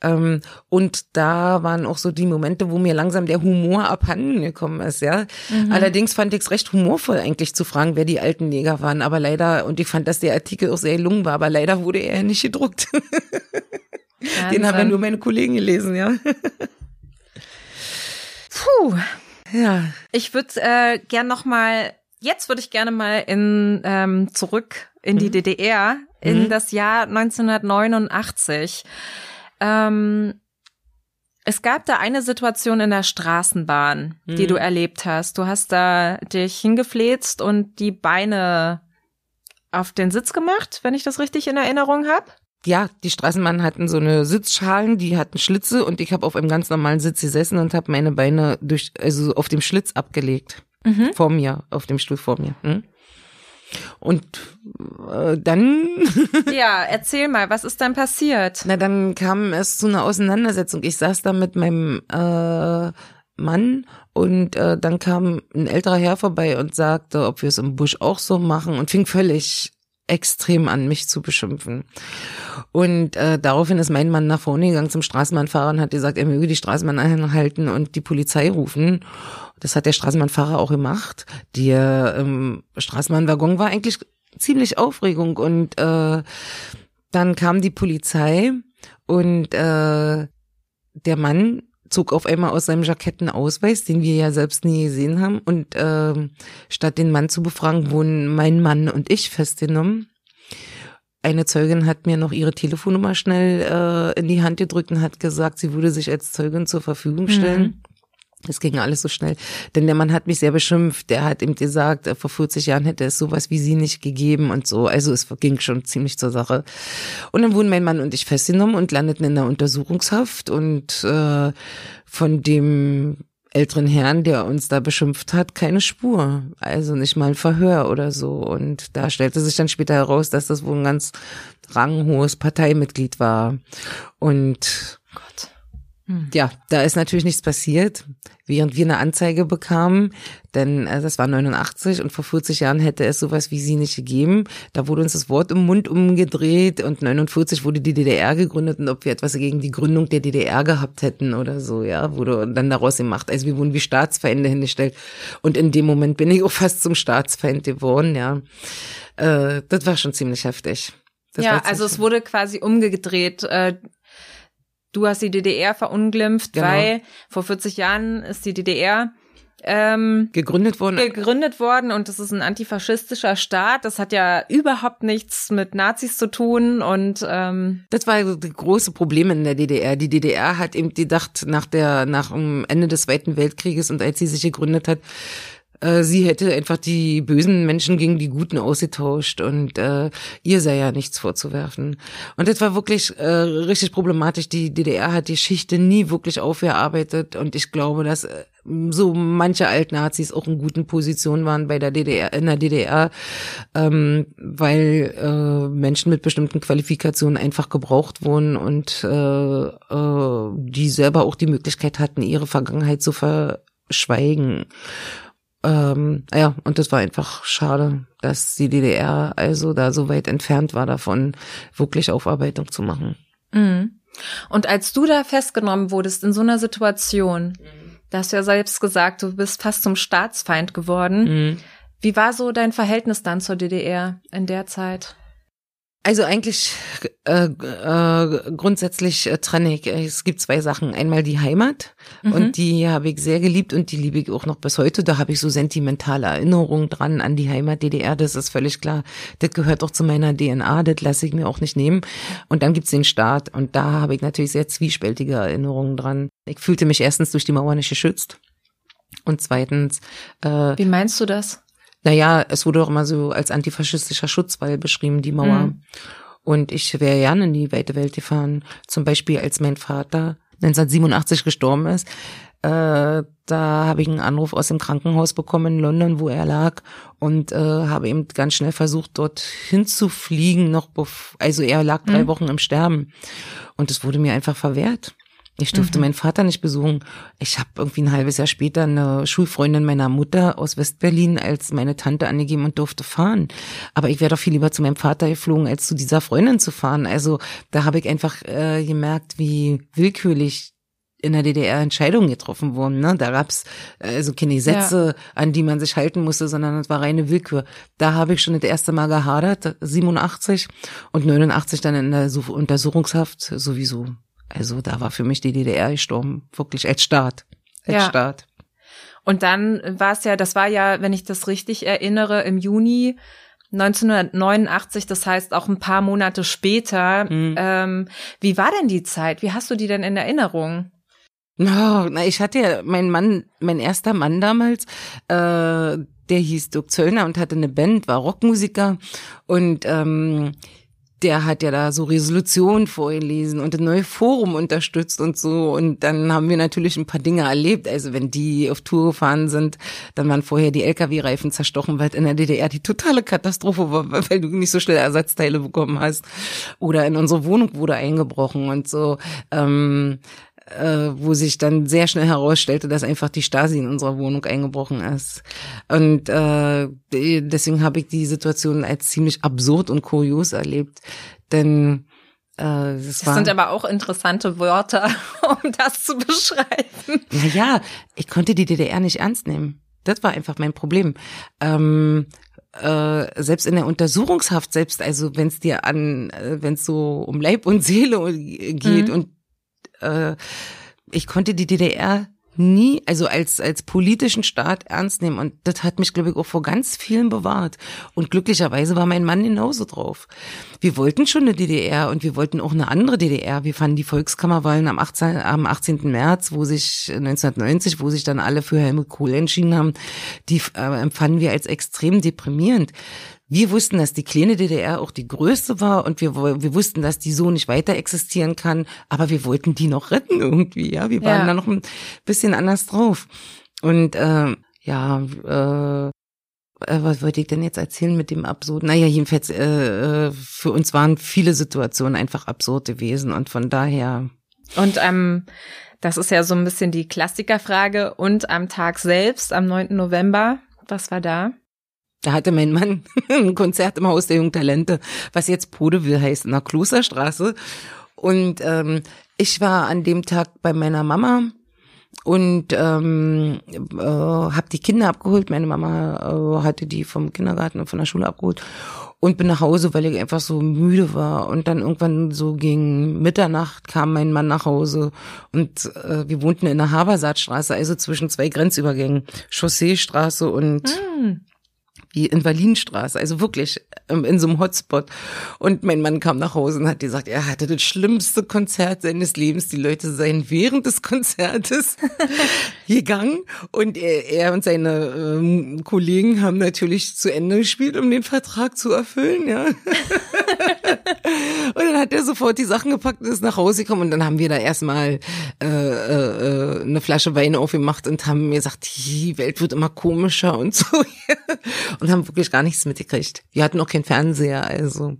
Ähm, und da waren auch so die Momente, wo mir langsam der Humor abhanden gekommen ist, ja. Allerdings fand ich es recht humorvoll eigentlich zu fragen, wer die alten Neger waren. Aber leider, und ich fand, dass der Artikel auch sehr gelungen war, aber leider wurde er nicht gedruckt. Den haben ja nur meine Kollegen gelesen, ja. Puh. Ja. Ich würde äh, gern noch mal, jetzt würde ich gerne mal in ähm, zurück in die DDR in Mhm. das Jahr 1989. Ähm, es gab da eine Situation in der Straßenbahn, die Mhm. du erlebt hast. Du hast da dich hingefläzt und die Beine auf den Sitz gemacht, wenn ich das richtig in Erinnerung habe. Ja, die Straßenbahnen hatten so eine Sitzschalen, die hatten Schlitze und ich habe auf einem ganz normalen Sitz gesessen und habe meine Beine durch, also auf dem Schlitz abgelegt. Mhm. Vor mir, auf dem Stuhl vor mir. Hm? Und äh, dann, Ja, erzähl mal, was ist dann passiert? na dann kam es zu einer Auseinandersetzung. Ich saß da mit meinem äh, Mann und äh, dann kam ein älterer Herr vorbei und sagte, ob wir es im Busch auch so machen und fing völlig extrem an, mich zu beschimpfen. Und äh, daraufhin ist mein Mann nach vorne gegangen zum Straßenbahnfahrer und hat gesagt, er möge die Straßenbahn einhalten und die Polizei rufen. Das hat der Straßenbahnfahrer auch gemacht. Der ähm, Straßenbahnwaggon war eigentlich ziemlich Aufregung und äh, dann kam die Polizei und äh, der Mann zog auf einmal aus seinem Jackett einen Ausweis, den wir ja selbst nie gesehen haben. Und äh, statt den Mann zu befragen, wurden mein Mann und ich festgenommen. Eine Zeugin hat mir noch ihre Telefonnummer schnell äh, in die Hand gedrückt und hat gesagt, sie würde sich als Zeugin zur Verfügung stellen. Mhm. Es ging alles so schnell. Denn der Mann hat mich sehr beschimpft. Der hat ihm gesagt, äh, vor 40 Jahren hätte es sowas wie sie nicht gegeben und so. Also es ging schon ziemlich zur Sache. Und dann wurden mein Mann und ich festgenommen und landeten in der Untersuchungshaft. Und äh, von dem älteren Herrn, der uns da beschimpft hat, keine Spur. Also nicht mal ein Verhör oder so. Und da stellte sich dann später heraus, dass das wohl ein ganz ranghohes Parteimitglied war. Und Gott. Hm. Ja, da ist natürlich nichts passiert, während wir eine Anzeige bekamen, denn äh, das war 89 und vor 40 Jahren hätte es sowas wie sie nicht gegeben. Da wurde uns das Wort im Mund umgedreht und 49 wurde die DDR gegründet und ob wir etwas gegen die Gründung der DDR gehabt hätten oder so, ja, wurde dann daraus gemacht. Also wir wurden wie Staatsfeinde hingestellt und in dem Moment bin ich auch fast zum Staatsfeind geworden, ja. Äh, das war schon ziemlich heftig. Das ja, also es wurde quasi umgedreht. Äh, du hast die DDR verunglimpft, genau. weil vor 40 Jahren ist die DDR ähm, gegründet worden. Gegründet worden und das ist ein antifaschistischer Staat. Das hat ja überhaupt nichts mit Nazis zu tun und ähm das war das große Problem in der DDR. Die DDR hat eben gedacht nach der nach dem Ende des Zweiten Weltkrieges und als sie sich gegründet hat, äh, sie hätte einfach die bösen Menschen gegen die Guten ausgetauscht und äh, ihr sei ja nichts vorzuwerfen. Und das war wirklich äh, richtig problematisch. Die DDR hat die Geschichte nie wirklich aufgearbeitet und ich glaube, dass äh, so manche Altnazis auch in guten Positionen waren bei der DDR, in der DDR, ähm, weil äh, Menschen mit bestimmten Qualifikationen einfach gebraucht wurden und äh, äh, die selber auch die Möglichkeit hatten, ihre Vergangenheit zu verschweigen. Ähm, ja, und das war einfach schade, dass die DDR also da so weit entfernt war davon, wirklich Aufarbeitung zu machen. Mhm. Und als du da festgenommen wurdest in so einer Situation, mhm. da hast du ja selbst gesagt, du bist fast zum Staatsfeind geworden. Mhm. Wie war so dein Verhältnis dann zur DDR in der Zeit? Also eigentlich äh, äh, grundsätzlich äh, trenne ich. Es gibt zwei Sachen. Einmal die Heimat mhm. und die habe ich sehr geliebt und die liebe ich auch noch bis heute. Da habe ich so sentimentale Erinnerungen dran an die Heimat DDR. Das ist völlig klar. Das gehört auch zu meiner DNA. Das lasse ich mir auch nicht nehmen. Und dann gibt's den Staat und da habe ich natürlich sehr zwiespältige Erinnerungen dran. Ich fühlte mich erstens durch die Mauer nicht geschützt und zweitens. Äh, Wie meinst du das? Naja, es wurde auch immer so als antifaschistischer Schutzwall beschrieben, die Mauer. Mhm. Und ich wäre gerne in die weite Welt gefahren. Zum Beispiel, als mein Vater 1987 gestorben ist, äh, da habe ich einen Anruf aus dem Krankenhaus bekommen in London, wo er lag und äh, habe eben ganz schnell versucht, dort hinzufliegen. Noch, also er lag drei mhm. Wochen im Sterben und es wurde mir einfach verwehrt. Ich durfte mhm. meinen Vater nicht besuchen. Ich habe irgendwie ein halbes Jahr später eine Schulfreundin meiner Mutter aus Westberlin als meine Tante angegeben und durfte fahren. Aber ich wäre doch viel lieber zu meinem Vater geflogen, als zu dieser Freundin zu fahren. Also da habe ich einfach äh, gemerkt, wie willkürlich in der DDR Entscheidungen getroffen wurden. Ne? Da gab's äh, also keine Gesetze, ja. an die man sich halten musste, sondern es war reine Willkür. Da habe ich schon das erste Mal gehadert, 87 und 89 dann in der Untersuchungshaft sowieso. Also da war für mich die DDR gestorben, wirklich als Staat. Als ja. Staat. Und dann war es ja, das war ja, wenn ich das richtig erinnere, im Juni 1989, das heißt auch ein paar Monate später. Mhm. Ähm, wie war denn die Zeit? Wie hast du die denn in Erinnerung? No, na, ich hatte ja mein Mann, mein erster Mann damals, äh, der hieß Dirk Zöllner und hatte eine Band, war Rockmusiker und ähm, der hat ja da so Resolutionen vorgelesen und ein neues Forum unterstützt und so. Und dann haben wir natürlich ein paar Dinge erlebt. Also wenn die auf Tour gefahren sind, dann waren vorher die LKW-Reifen zerstochen, weil in der DDR die totale Katastrophe war, weil du nicht so schnell Ersatzteile bekommen hast. Oder in unsere Wohnung wurde eingebrochen und so. Ähm, äh, wo sich dann sehr schnell herausstellte, dass einfach die Stasi in unserer Wohnung eingebrochen ist. Und äh, deswegen habe ich die Situation als ziemlich absurd und kurios erlebt. Denn äh, das, das sind aber auch interessante Wörter, um das zu beschreiben. Naja, ich konnte die DDR nicht ernst nehmen. Das war einfach mein Problem. Ähm, äh, selbst in der Untersuchungshaft, selbst also wenn es dir an, äh, wenn es so um Leib und Seele geht mhm. und äh, ich konnte die DDR nie, also als, als politischen Staat ernst nehmen. Und das hat mich, glaube ich, auch vor ganz vielen bewahrt. Und glücklicherweise war mein Mann genauso drauf. Wir wollten schon eine DDR und wir wollten auch eine andere DDR. Wir fanden die Volkskammerwahlen am 18, am 18. März, wo sich 1990, wo sich dann alle für Helmut Kohl entschieden haben, die äh, empfanden wir als extrem deprimierend. Wir wussten, dass die kleine DDR auch die größte war und wir, wir wussten, dass die so nicht weiter existieren kann, aber wir wollten die noch retten irgendwie, ja. Wir waren ja. da noch ein bisschen anders drauf. Und äh, ja, äh, was wollte ich denn jetzt erzählen mit dem Absurd? Naja, jedenfalls, äh, äh, für uns waren viele Situationen einfach absurd gewesen und von daher. Und ähm, das ist ja so ein bisschen die Klassikerfrage. Und am Tag selbst, am 9. November, was war da? Da hatte mein Mann ein Konzert im Haus der Jungtalente, was jetzt Podeville heißt, in der Klosterstraße. Und ähm, ich war an dem Tag bei meiner Mama und ähm, äh, habe die Kinder abgeholt. Meine Mama äh, hatte die vom Kindergarten und von der Schule abgeholt und bin nach Hause, weil ich einfach so müde war. Und dann irgendwann so gegen Mitternacht kam mein Mann nach Hause und äh, wir wohnten in der Habersaatstraße, also zwischen zwei Grenzübergängen, Chausseestraße und mm wie in Berlinstraße, also wirklich ähm, in so einem Hotspot. Und mein Mann kam nach Hause und hat gesagt, er hatte das schlimmste Konzert seines Lebens. Die Leute seien während des Konzertes gegangen und er, er und seine ähm, Kollegen haben natürlich zu Ende gespielt, um den Vertrag zu erfüllen, ja. und dann hat er sofort die Sachen gepackt und ist nach Hause gekommen und dann haben wir da erstmal äh, äh, eine Flasche Wein aufgemacht und haben mir gesagt, die Welt wird immer komischer und so. und haben wirklich gar nichts mitgekriegt. Wir hatten auch keinen Fernseher, also.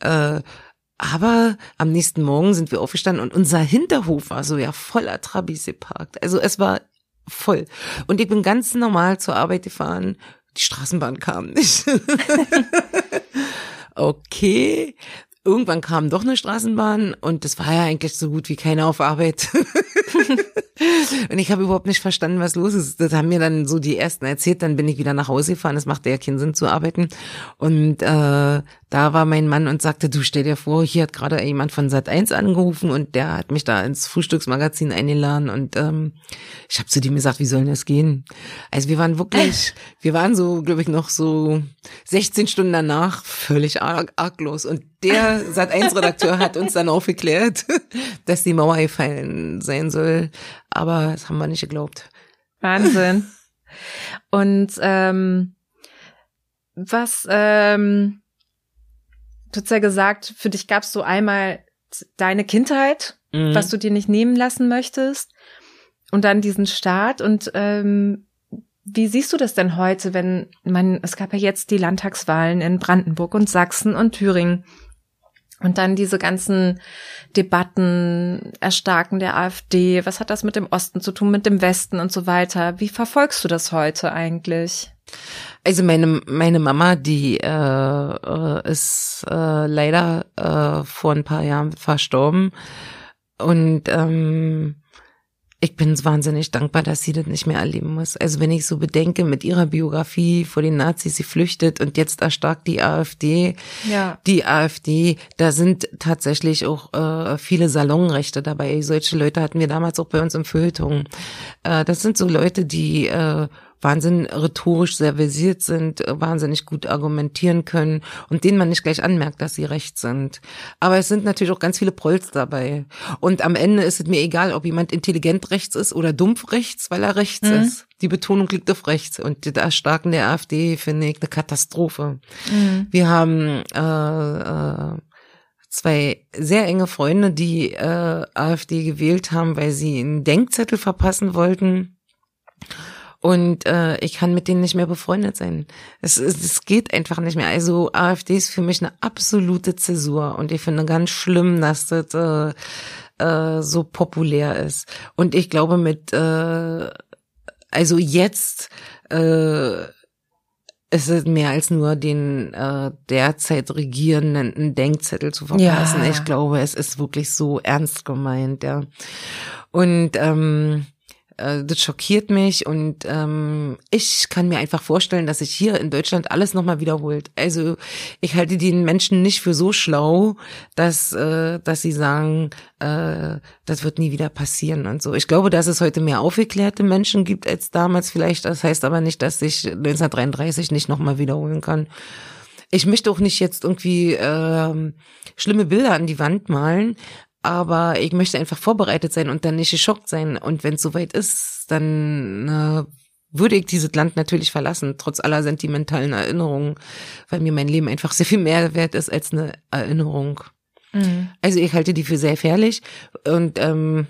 Äh, aber am nächsten Morgen sind wir aufgestanden und unser Hinterhof war so ja voller Trabis geparkt. Also es war voll. Und ich bin ganz normal zur Arbeit gefahren. Die Straßenbahn kam nicht. okay. Irgendwann kam doch eine Straßenbahn und das war ja eigentlich so gut wie keine auf Arbeit. und ich habe überhaupt nicht verstanden, was los ist. Das haben mir dann so die ersten erzählt. Dann bin ich wieder nach Hause gefahren. Es machte ja keinen Sinn zu arbeiten. Und äh, da war mein Mann und sagte, du stell dir vor, hier hat gerade jemand von Sat 1 angerufen und der hat mich da ins Frühstücksmagazin eingeladen und ähm, ich habe zu dem gesagt, wie soll denn das gehen? Also wir waren wirklich, wir waren so, glaube ich, noch so 16 Stunden danach völlig arg arglos und der Sat 1 Redakteur hat uns dann aufgeklärt, dass die Mauer gefallen sein soll, aber das haben wir nicht geglaubt. Wahnsinn. Und ähm, was ähm, Du hast ja gesagt, für dich gab es so einmal deine Kindheit, mhm. was du dir nicht nehmen lassen möchtest, und dann diesen Start. Und ähm, wie siehst du das denn heute, wenn man, es gab ja jetzt die Landtagswahlen in Brandenburg und Sachsen und Thüringen. Und dann diese ganzen Debatten, Erstarken der AfD, was hat das mit dem Osten zu tun, mit dem Westen und so weiter? Wie verfolgst du das heute eigentlich? Also meine meine Mama, die äh, äh, ist äh, leider äh, vor ein paar Jahren verstorben und ähm, ich bin wahnsinnig dankbar, dass sie das nicht mehr erleben muss. Also wenn ich so bedenke, mit ihrer Biografie vor den Nazis, sie flüchtet und jetzt erstarkt die AfD. Ja. Die AfD, da sind tatsächlich auch äh, viele Salonrechte dabei. Solche Leute hatten wir damals auch bei uns im Feuilleton. Äh, das sind so Leute, die äh, wahnsinnig rhetorisch sehr versiert sind, äh, wahnsinnig gut argumentieren können und denen man nicht gleich anmerkt, dass sie recht sind. Aber es sind natürlich auch ganz viele Prolls dabei. Und am Ende ist es mir egal, ob jemand intelligent rechts ist oder dumpf rechts, weil er rechts mhm. ist. Die Betonung liegt auf rechts. Und das Erstarken der AfD finde ich eine Katastrophe. Mhm. Wir haben äh, äh, zwei sehr enge Freunde, die äh, AfD gewählt haben, weil sie einen Denkzettel verpassen wollten und äh, ich kann mit denen nicht mehr befreundet sein. Es, es, es geht einfach nicht mehr. Also AfD ist für mich eine absolute Zäsur und ich finde ganz schlimm, dass das äh, äh, so populär ist. Und ich glaube mit, äh, also jetzt äh, ist es mehr als nur den äh, derzeit Regierenden Denkzettel zu verpassen. Ja. Ich glaube, es ist wirklich so ernst gemeint, ja. Und ähm, äh, das schockiert mich und ähm, ich kann mir einfach vorstellen, dass sich hier in Deutschland alles nochmal wiederholt. Also ich halte den Menschen nicht für so schlau, dass, äh, dass sie sagen, äh, das wird nie wieder passieren und so. Ich glaube, dass es heute mehr aufgeklärte Menschen gibt als damals vielleicht. Das heißt aber nicht, dass sich 1933 nicht nochmal wiederholen kann. Ich möchte auch nicht jetzt irgendwie ähm, schlimme Bilder an die Wand malen, aber ich möchte einfach vorbereitet sein und dann nicht geschockt sein. Und wenn es soweit ist, dann äh, würde ich dieses Land natürlich verlassen, trotz aller sentimentalen Erinnerungen, weil mir mein Leben einfach sehr viel mehr wert ist als eine Erinnerung. Mhm. Also ich halte die für sehr gefährlich und ähm,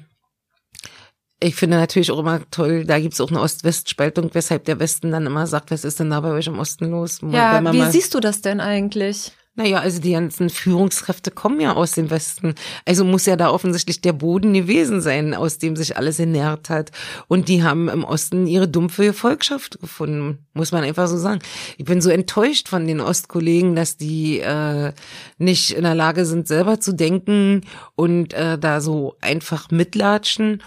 ich finde natürlich auch immer toll, da gibt's auch eine Ost-West-Spaltung, weshalb der Westen dann immer sagt, was ist denn da bei euch im Osten los? Ja, wie siehst du das denn eigentlich? Naja, also die ganzen Führungskräfte kommen ja aus dem Westen. Also muss ja da offensichtlich der Boden gewesen sein, aus dem sich alles ernährt hat. Und die haben im Osten ihre dumpfe Volkschaft gefunden, muss man einfach so sagen. Ich bin so enttäuscht von den Ostkollegen, dass die äh, nicht in der Lage sind, selber zu denken und äh, da so einfach mitlatschen.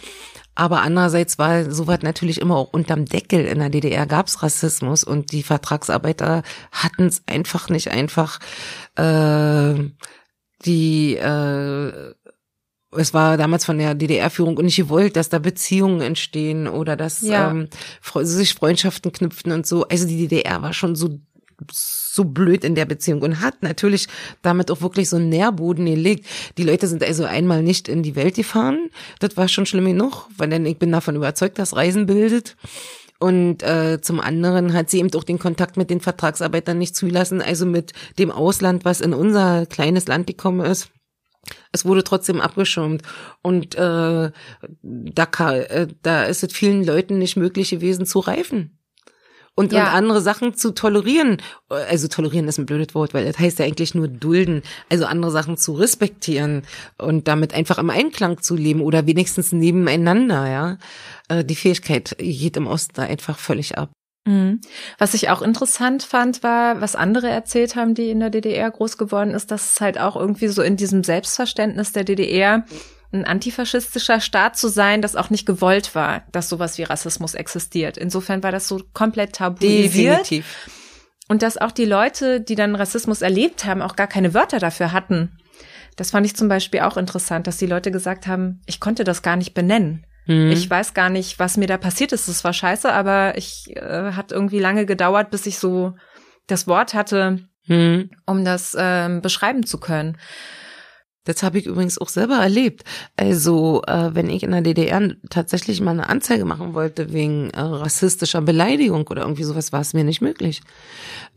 Aber andererseits war sowas natürlich immer auch unterm Deckel. In der DDR gab's Rassismus und die Vertragsarbeiter hatten es einfach nicht einfach. Äh, die äh, es war damals von der DDR-Führung und nicht gewollt, dass da Beziehungen entstehen oder dass Ja. ähm, sich Freundschaften knüpften und so. Also die DDR war schon so so blöd in der Beziehung und hat natürlich damit auch wirklich so einen Nährboden gelegt. Die Leute sind also einmal nicht in die Welt gefahren. Das war schon schlimm genug, weil denn ich bin davon überzeugt, dass Reisen bildet. Und äh, zum anderen hat sie eben auch den Kontakt mit den Vertragsarbeitern nicht zulassen, also mit dem Ausland, was in unser kleines Land gekommen ist. Es wurde trotzdem abgeschirmt und äh, da, äh, da ist es vielen Leuten nicht möglich gewesen zu reifen. Und, Ja. und andere Sachen zu tolerieren. Also tolerieren ist ein blödes Wort, weil das heißt ja eigentlich nur dulden. Also andere Sachen zu respektieren und damit einfach im Einklang zu leben oder wenigstens nebeneinander, ja. Äh, Die Fähigkeit geht im Osten da einfach völlig ab. Mhm. Was ich auch interessant fand, war, was andere erzählt haben, die in der DDR groß geworden ist, dass es halt auch irgendwie so in diesem Selbstverständnis der DDR ein antifaschistischer Staat zu sein, das auch nicht gewollt war, dass sowas wie Rassismus existiert. Insofern war das so komplett tabuisiert. Und dass auch die Leute, die dann Rassismus erlebt haben, auch gar keine Wörter dafür hatten. Das fand ich zum Beispiel auch interessant, dass die Leute gesagt haben, ich konnte das gar nicht benennen. Mhm. Ich weiß gar nicht, was mir da passiert ist. Es war scheiße, aber ich äh, hat irgendwie lange gedauert, bis ich so das Wort hatte, Mhm. um das ähm, beschreiben zu können. Das habe ich übrigens auch selber erlebt. Also, äh, wenn ich in der DDR tatsächlich mal eine Anzeige machen wollte wegen äh, rassistischer Beleidigung oder irgendwie sowas, war es mir nicht möglich.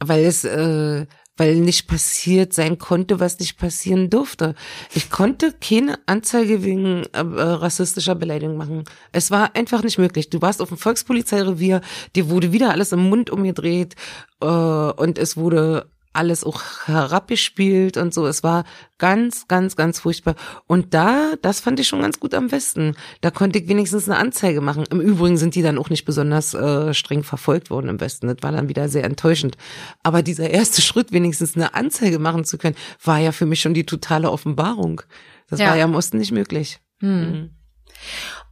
Weil es, äh, weil nicht passiert sein konnte, was nicht passieren durfte. Ich konnte keine Anzeige wegen äh, äh, rassistischer Beleidigung machen. Es war einfach nicht möglich. Du warst auf dem Volkspolizeirevier, dir wurde wieder alles im Mund umgedreht äh, und es wurde alles auch herabgespielt und so. Es war ganz, ganz, ganz furchtbar. Und da, das fand ich schon ganz gut am besten. Da konnte ich wenigstens eine Anzeige machen. Im Übrigen sind die dann auch nicht besonders äh, streng verfolgt worden im Westen. Das war dann wieder sehr enttäuschend. Aber dieser erste Schritt, wenigstens eine Anzeige machen zu können, war ja für mich schon die totale Offenbarung. Das Ja. war ja im Osten nicht möglich. Hm.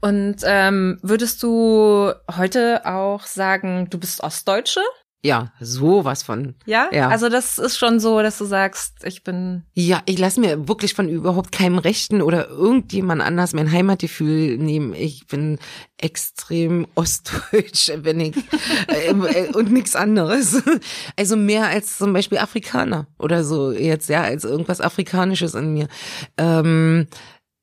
Und ähm, würdest du heute auch sagen, du bist Ostdeutsche? Ja, sowas von. Ja? Ja. Also das ist schon so, dass du sagst, ich bin Ja, ich lasse mir wirklich von überhaupt keinem Rechten oder irgendjemand anders mein Heimatgefühl nehmen. Ich bin extrem ostdeutsch, wenn ich äh, äh, und nichts anderes. Also mehr als zum Beispiel Afrikaner oder so jetzt ja als irgendwas Afrikanisches in mir. Ähm,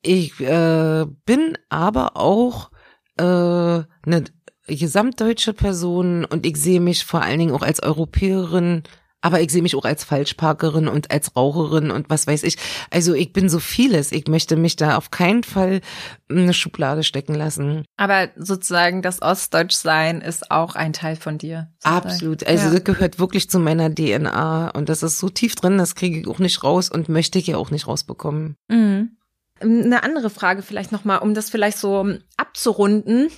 ich äh, bin aber auch äh, eine gesamtdeutsche Person und ich sehe mich vor allen Dingen auch als Europäerin, aber ich sehe mich auch als Falschparkerin und als Raucherin und was weiß ich. Also ich bin so vieles. Ich möchte mich da auf keinen Fall in eine Schublade stecken lassen. Aber sozusagen das Ostdeutschsein ist auch ein Teil von dir. sozusagen. Absolut. Also ja. das gehört wirklich zu meiner DNA und das ist so tief drin, das kriege ich auch nicht raus und möchte ich ja auch nicht rausbekommen. Mhm. Eine andere Frage vielleicht nochmal, um das vielleicht so abzurunden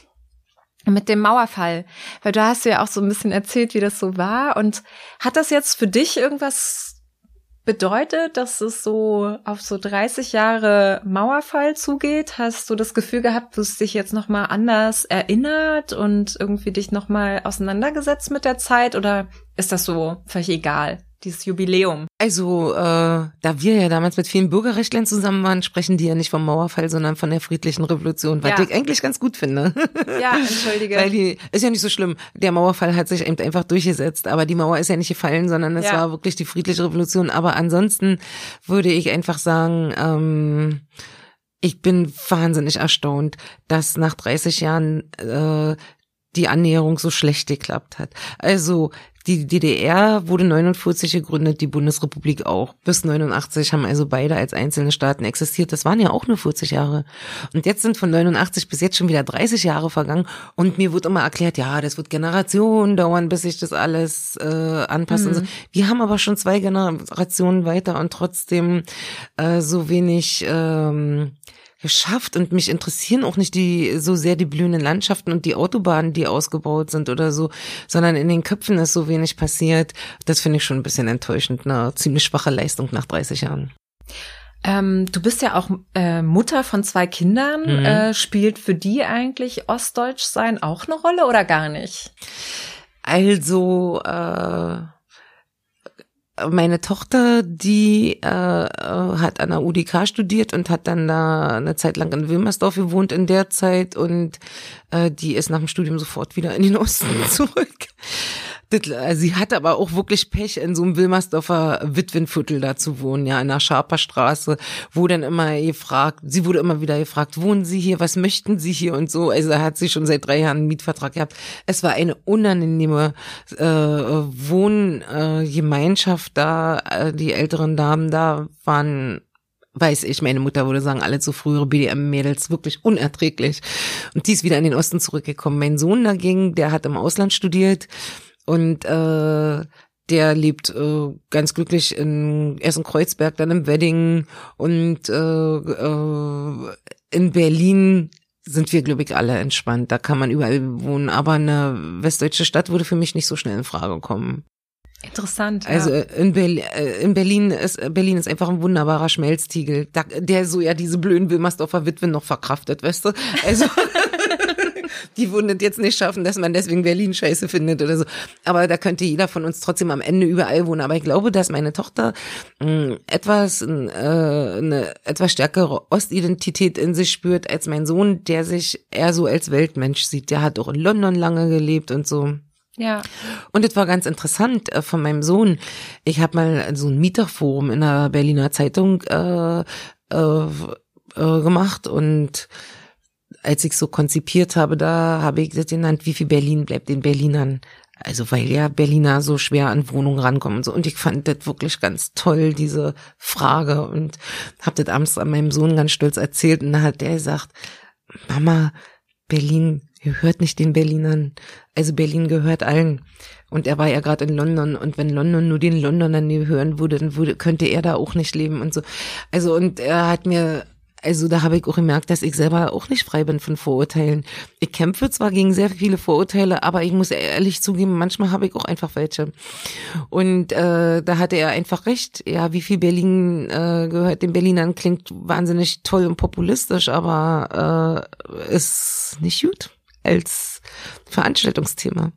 mit dem Mauerfall, weil du hast ja auch so ein bisschen erzählt, wie das so war und hat das jetzt für dich irgendwas bedeutet, dass es so auf so 30 Jahre Mauerfall zugeht? Hast du das Gefühl gehabt, du hast dich jetzt noch mal anders erinnert und irgendwie dich noch mal auseinandergesetzt mit der Zeit oder ist das so völlig egal? Dieses Jubiläum. Also, äh, da wir ja damals mit vielen Bürgerrechtlern zusammen waren, sprechen die ja nicht vom Mauerfall, sondern von der friedlichen Revolution, was ja. ich eigentlich ganz gut finde. Ja, entschuldige. Weil die, ist ja nicht so schlimm. Der Mauerfall hat sich eben einfach durchgesetzt, aber die Mauer ist ja nicht gefallen, sondern es ja. war wirklich die friedliche Revolution. Aber ansonsten würde ich einfach sagen, ähm, ich bin wahnsinnig erstaunt, dass nach 30 Jahren äh, die Annäherung so schlecht geklappt hat. Also die DDR wurde 49 gegründet, die Bundesrepublik auch. Bis 89 haben also beide als einzelne Staaten existiert. Das waren ja auch nur 40 Jahre. Und jetzt sind von 89 bis jetzt schon wieder 30 Jahre vergangen. Und mir wird immer erklärt, ja, das wird Generationen dauern, bis sich das alles äh, anpasst. Mhm. So. Wir haben aber schon zwei Generationen weiter und trotzdem äh, so wenig ähm, geschafft und mich interessieren auch nicht die so sehr die blühenden Landschaften und die Autobahnen, die ausgebaut sind oder so, sondern in den Köpfen ist so wenig passiert. Das finde ich schon ein bisschen enttäuschend, eine ziemlich schwache Leistung nach 30 Jahren. Ähm, du bist ja auch äh, Mutter von zwei Kindern. Mhm. Äh, spielt für die eigentlich Ostdeutsch sein auch eine Rolle oder gar nicht? Also äh meine Tochter, die äh, hat an der UDK studiert und hat dann da eine Zeit lang in Wilmersdorf gewohnt in der Zeit und äh, die ist nach dem Studium sofort wieder in den Osten zurück. Äh, sie hatte aber auch wirklich Pech, in so einem Wilmersdorfer Witwenviertel da zu wohnen, ja, in der Scharper Straße, wo dann immer gefragt, sie wurde immer wieder gefragt, wohnen Sie hier, was möchten Sie hier und so. Also hat sie schon seit drei Jahren einen Mietvertrag gehabt. Es war eine unangenehme äh, Wohngemeinschaft da. Äh, die älteren Damen da waren weiß ich, meine Mutter würde sagen, alle zu frühere BDM-Mädels, wirklich unerträglich. Und die ist wieder in den Osten zurückgekommen. Mein Sohn dagegen, der hat im Ausland studiert und äh, der lebt äh, ganz glücklich in erst in Kreuzberg, dann im Wedding und äh, äh, in Berlin sind wir, glaube ich, alle entspannt. Da kann man überall wohnen. Aber eine westdeutsche Stadt würde für mich nicht so schnell in Frage kommen. Interessant. Also ja. in, Berlin, äh, in Berlin ist Berlin ist einfach ein wunderbarer Schmelztiegel, der so ja diese blöden Wilmersdorfer Witwen noch verkraftet, weißt du? Also die würden jetzt nicht schaffen, dass man deswegen Berlin scheiße findet oder so. Aber da könnte jeder von uns trotzdem am Ende überall wohnen. Aber ich glaube, dass meine Tochter mh, hm, etwas, äh, eine etwas stärkere Ostidentität in sich spürt als mein Sohn, der sich eher so als Weltmensch sieht. Der hat auch in London lange gelebt und so. Ja. Und es war ganz interessant äh, von meinem Sohn. Ich habe mal so ein Mieterforum in der Berliner Zeitung äh, äh, äh, gemacht und als ich so konzipiert habe, da habe ich das genannt, wie viel Berlin bleibt den Berlinern. Also weil ja Berliner so schwer an Wohnungen rankommen und so. Und ich fand das wirklich ganz toll, diese Frage. Und habe das abends an meinem Sohn ganz stolz erzählt. Und da hat der gesagt, Mama, Berlin gehört nicht den Berlinern. Also Berlin gehört allen. Und er war ja gerade in London und wenn London nur den Londonern gehören würde, dann würde, könnte er da auch nicht leben und so. Also und er hat mir also da habe ich auch gemerkt, dass ich selber auch nicht frei bin von Vorurteilen. Ich kämpfe zwar gegen sehr viele Vorurteile, aber ich muss ehrlich zugeben, manchmal habe ich auch einfach welche. Und äh, da hatte er einfach recht. Ja, wie viel Berlin äh, gehört den Berlinern klingt wahnsinnig toll und populistisch, aber äh, ist nicht gut als Veranstaltungsthema.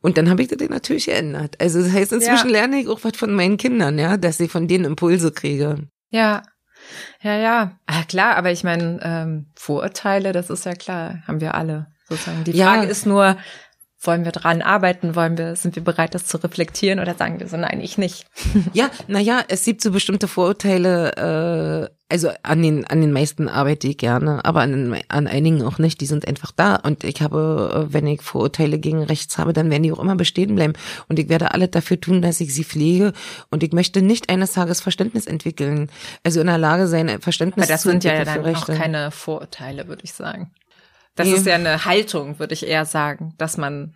Und dann habe ich das natürlich geändert. Also das heißt, inzwischen ja. lerne ich auch was von meinen Kindern, ja, dass ich von denen Impulse kriege. Ja, ja, ja. Ah, klar, aber ich meine, ähm, Vorurteile, das ist ja klar, haben wir alle sozusagen. Die Frage ja. ist nur, wollen wir dran arbeiten? Wollen wir, sind wir bereit, das zu reflektieren oder sagen wir so, nein, ich nicht? Ja, naja, es gibt so bestimmte Vorurteile, äh, also an den, an den meisten arbeite ich gerne, aber an, an einigen auch nicht, die sind einfach da. Und ich habe, äh, wenn ich Vorurteile gegen rechts habe, dann werden die auch immer bestehen bleiben. Und ich werde alles dafür tun, dass ich sie pflege. Und ich möchte nicht eines Tages Verständnis entwickeln. Also in der Lage sein, Verständnis aber das zu entwickeln. Das sind ja dann auch keine Vorurteile, würde ich sagen. Das nee. ist ja eine Haltung, würde ich eher sagen, dass man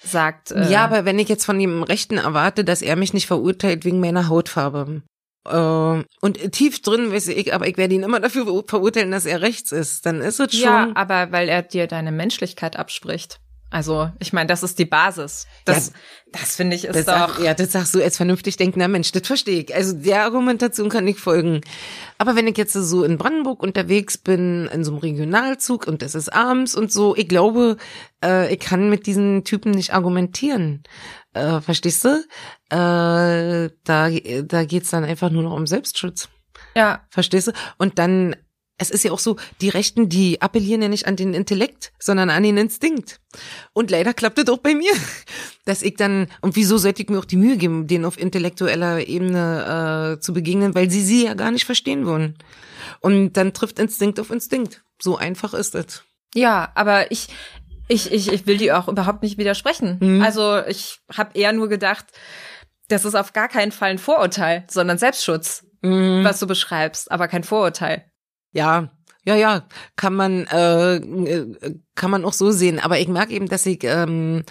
sagt. Äh, ja, aber wenn ich jetzt von dem Rechten erwarte, dass er mich nicht verurteilt wegen meiner Hautfarbe Äh, und tief drin weiß ich, aber ich werde ihn immer dafür verurteilen, dass er rechts ist. Dann ist es schon. Ja, aber weil er dir deine Menschlichkeit abspricht. Also, ich meine, das ist die Basis. Das, ja, das finde ich ist das doch. Sag, ja, das sagst du als vernünftig denkender Mensch. Das verstehe ich. Also der Argumentation kann ich folgen. Aber wenn ich jetzt so in Brandenburg unterwegs bin, in so einem Regionalzug und es ist abends und so, ich glaube, äh, ich kann mit diesen Typen nicht argumentieren. Äh, verstehst du? Äh, da, da geht's dann einfach nur noch um Selbstschutz. Ja. Verstehst du? Und dann es ist ja auch so, die Rechten, die appellieren ja nicht an den Intellekt, sondern an den Instinkt. Und leider klappt das auch bei mir, dass ich dann, und wieso sollte ich mir auch die Mühe geben, denen auf intellektueller Ebene äh, zu begegnen, weil sie sie ja gar nicht verstehen wollen. Und dann trifft Instinkt auf Instinkt. So einfach ist es. Ja, aber ich, ich, ich, ich will die auch überhaupt nicht widersprechen. Mhm. Also ich habe eher nur gedacht, das ist auf gar keinen Fall ein Vorurteil, sondern Selbstschutz, mhm. was du beschreibst, aber kein Vorurteil. Ja, ja, ja, kann man, äh, kann man auch so sehen. Aber ich merke eben, dass ich, ähm,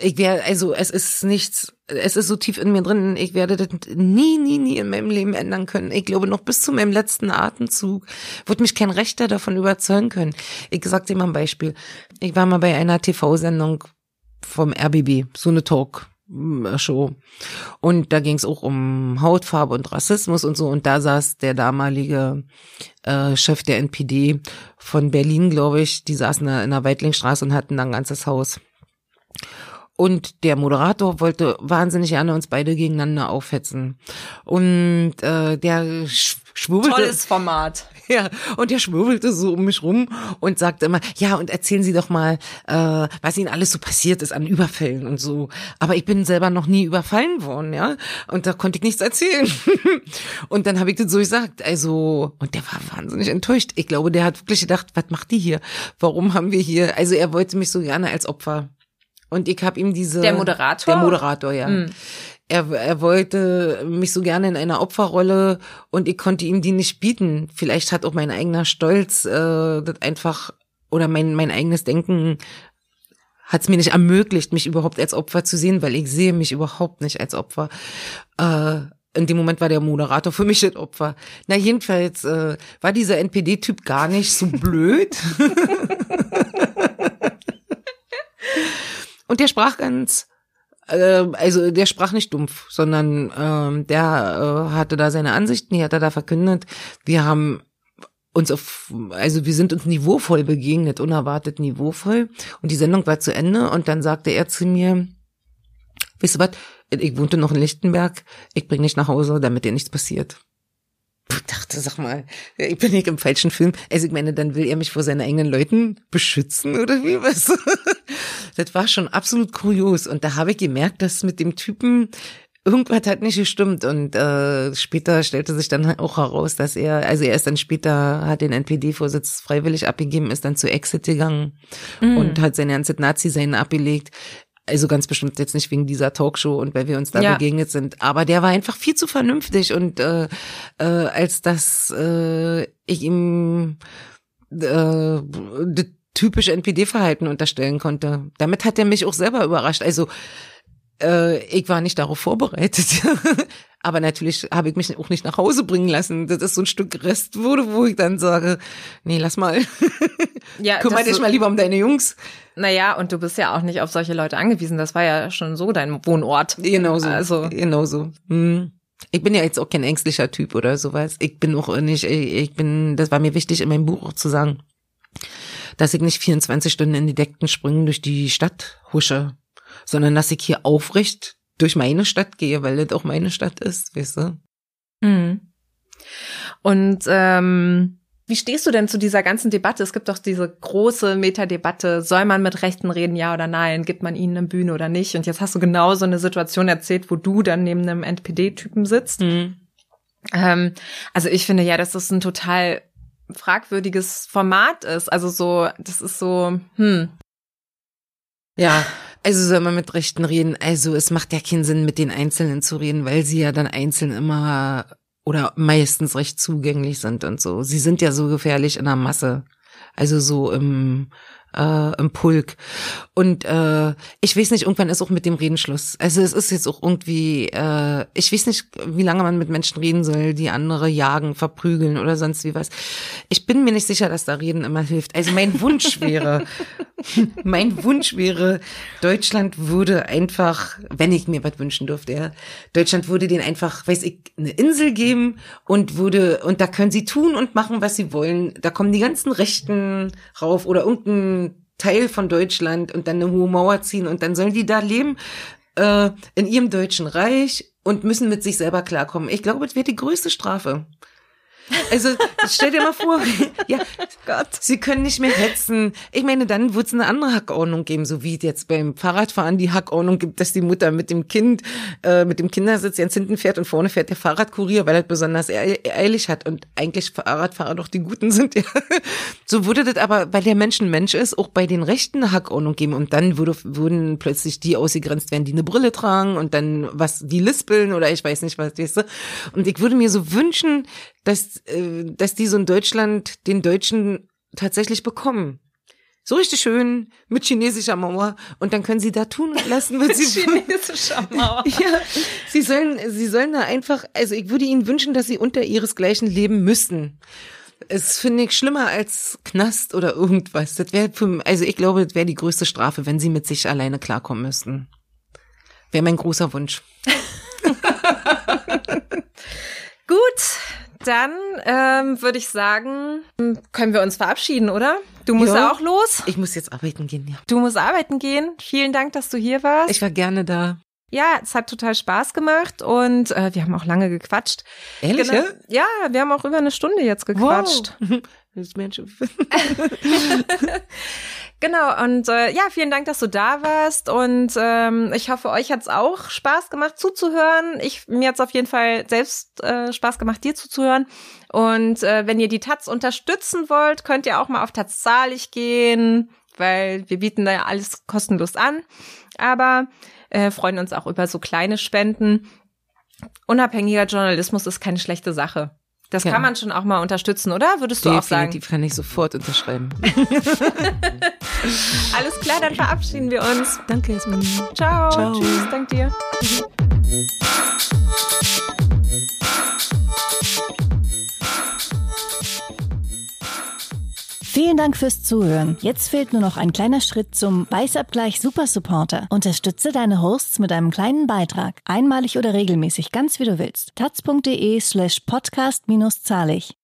ich wäre, also es ist nichts, es ist so tief in mir drin, ich werde das nie, nie, nie in meinem Leben ändern können. Ich glaube, noch bis zu meinem letzten Atemzug wird mich kein Rechter davon überzeugen können. Ich sag dir mal ein Beispiel. Ich war mal bei einer TV-Sendung vom RBB, so eine Talk. Show. Und da ging es auch um Hautfarbe und Rassismus und so. Und da saß der damalige äh, Chef der NPD von Berlin, glaube ich, die saßen in der Weitlingstraße und hatten da ein ganzes Haus. Und der Moderator wollte wahnsinnig gerne uns beide gegeneinander aufhetzen. Und äh, der schwurbelte. Tolles Format. Ja, und der schwurbelte so um mich rum und sagte immer, ja, und erzählen Sie doch mal, äh, was Ihnen alles so passiert ist an Überfällen und so. Aber ich bin selber noch nie überfallen worden, ja. Und da konnte ich nichts erzählen. und dann habe ich das so gesagt. Also, und der war wahnsinnig enttäuscht. Ich glaube, der hat wirklich gedacht, was macht die hier? Warum haben wir hier? Also er wollte mich so gerne als Opfer. Und ich habe ihm diese. Der Moderator? Der Moderator, ja. Mhm er, er wollte mich so gerne in einer Opferrolle und ich konnte ihm die nicht bieten. Vielleicht hat auch mein eigener Stolz äh, das einfach oder mein, mein eigenes Denken hat es mir nicht ermöglicht, mich überhaupt als Opfer zu sehen, weil ich sehe mich überhaupt nicht als Opfer. Äh, in dem Moment war der Moderator für mich das Opfer. Na jedenfalls äh, war dieser NPD-Typ gar nicht so blöd. und der sprach ganz äh, also der sprach nicht dumpf, sondern ähm, der äh, hatte da seine Ansichten, die hat er da verkündet. Wir haben uns auf, also wir sind uns niveauvoll begegnet, unerwartet niveauvoll. Und die Sendung war zu Ende und dann sagte er zu mir, weißt du was, ich wohnte noch in Lichtenberg, ich bring dich nach Hause, damit dir nichts passiert. Ich dachte, sag mal, ich bin nicht im falschen Film. Also ich meine, dann will er mich vor seinen eigenen Leuten beschützen oder wie was? Das war schon absolut kurios. Und da habe ich gemerkt, dass mit dem Typen irgendwas hat nicht gestimmt. Und äh, später stellte sich dann auch heraus, dass er, also er ist dann später, hat den NPD-Vorsitz freiwillig abgegeben, ist dann zu Exit gegangen mm. und hat sein ganzes Nazi-Sein abgelegt. Also ganz bestimmt jetzt nicht wegen dieser Talkshow und weil wir uns da ja. begegnet sind. Aber der war einfach viel zu vernünftig und äh, äh, als dass äh, ich ihm äh, das typische NPD-Verhalten unterstellen konnte. Damit hat er mich auch selber überrascht. Also äh, ich war nicht darauf vorbereitet. Aber natürlich habe ich mich auch nicht nach Hause bringen lassen. Das ist so ein Stück Rest wurde, wo ich dann sage, nee, lass mal. Ja, Kümmere dich mal lieber um deine Jungs. Naja, und du bist ja auch nicht auf solche Leute angewiesen. Das war ja schon so dein Wohnort. Genauso. Also. Genauso. Hm. Ich bin ja jetzt auch kein ängstlicher Typ oder sowas. Ich bin auch nicht, ich bin, das war mir wichtig in meinem Buch auch zu sagen, dass ich nicht 24 Stunden in die Deckten Sprüngen durch die Stadt husche, sondern dass ich hier aufrecht durch meine Stadt gehe, weil das auch meine Stadt ist, weißt du? Mhm. Und ähm, wie stehst du denn zu dieser ganzen Debatte? Es gibt doch diese große Metadebatte, soll man mit Rechten reden, ja oder nein? Gibt man ihnen eine Bühne oder nicht? Und jetzt hast du genau so eine Situation erzählt, wo du dann neben einem NPD-Typen sitzt. Mhm. Ähm, also ich finde ja, das ein total fragwürdiges Format ist. Also so, das ist so, hm. Ja, also soll man mit Rechten reden. Also es macht ja keinen Sinn, mit den Einzelnen zu reden, weil sie ja dann einzeln immer oder meistens recht zugänglich sind und so. Sie sind ja so gefährlich in der Masse. Also so im äh, im Pulk. Und äh, ich weiß nicht, irgendwann ist auch mit dem Reden Schluss. Also es ist jetzt auch irgendwie, äh, ich weiß nicht, wie lange man mit Menschen reden soll, die andere jagen, verprügeln oder sonst wie was. Ich bin mir nicht sicher, dass da Reden immer hilft. Also mein Wunsch wäre, mein Wunsch wäre, Deutschland würde einfach, wenn ich mir was wünschen dürfte, ja, Deutschland würde den einfach, weiß ich, eine Insel geben und würde, und da können sie tun und machen, was sie wollen. Da kommen die ganzen Rechten rauf oder irgendein Teil von Deutschland und dann eine hohe Mauer ziehen und dann sollen die da leben äh, in ihrem deutschen Reich und müssen mit sich selber klarkommen. Ich glaube, das wäre die größte Strafe. Also stell dir mal vor, ja, Gott, sie können nicht mehr hetzen. Ich meine, dann wird es eine andere Hackordnung geben, so wie jetzt beim Fahrradfahren die Hackordnung gibt, dass die Mutter mit dem Kind, äh, mit dem Kindersitz ganz hinten fährt und vorne fährt der Fahrradkurier, weil er besonders eilig hat und eigentlich Fahrradfahrer doch die Guten sind. Ja. So würde das aber, weil der Mensch ein Mensch ist, auch bei den Rechten eine Hackordnung geben und dann würde, würden plötzlich die ausgegrenzt werden, die eine Brille tragen und dann was, die lispeln oder ich weiß nicht was, weißt du. Und ich würde mir so wünschen, dass, äh, dass die so in Deutschland den Deutschen tatsächlich bekommen. So richtig schön mit chinesischer Mauer und dann können sie da tun und lassen, was sie chinesischer Mauer. Ja, sie sollen, sie sollen da einfach, also ich würde ihnen wünschen, dass sie unter ihresgleichen leben müssten. Es finde ich schlimmer als Knast oder irgendwas. Das wäre für, also ich glaube, das wäre die größte Strafe, wenn sie mit sich alleine klarkommen müssten. Wäre mein großer Wunsch. Gut, dann ähm, würde ich sagen, können wir uns verabschieden, oder? Du musst ja. auch los. Ich muss jetzt arbeiten gehen, ja. Du musst arbeiten gehen. Vielen Dank, dass du hier warst. Ich war gerne da. Ja, es hat total Spaß gemacht und äh, wir haben auch lange gequatscht. Ehrlich? Genau. Ja, wir haben auch über eine Stunde jetzt gequatscht. Wow. Das Menschen. Genau, und äh, ja, vielen Dank, dass du da warst. Und ähm, ich hoffe, euch hat's auch Spaß gemacht zuzuhören. Ich, mir hat's auf jeden Fall selbst äh, Spaß gemacht, dir zuzuhören. Und äh, wenn ihr die Taz unterstützen wollt, könnt ihr auch mal auf Taz zahlig gehen, weil wir bieten da ja alles kostenlos an. Aber äh, freuen uns auch über so kleine Spenden. Unabhängiger Journalismus ist keine schlechte Sache. Das ja. kann man schon auch mal unterstützen, oder? Würdest du Definitiv auch sagen? Definitiv kann ich sofort unterschreiben. Alles klar, dann verabschieden wir uns. Danke, Esmin. Ciao. Ciao. Tschüss, dank dir. Vielen Dank fürs Zuhören. Jetzt fehlt nur noch ein kleiner Schritt zum Weißabgleich Super Supporter. Unterstütze deine Hosts mit einem kleinen Beitrag. Einmalig oder regelmäßig, ganz wie du willst. taz.de slash podcast-zahlig.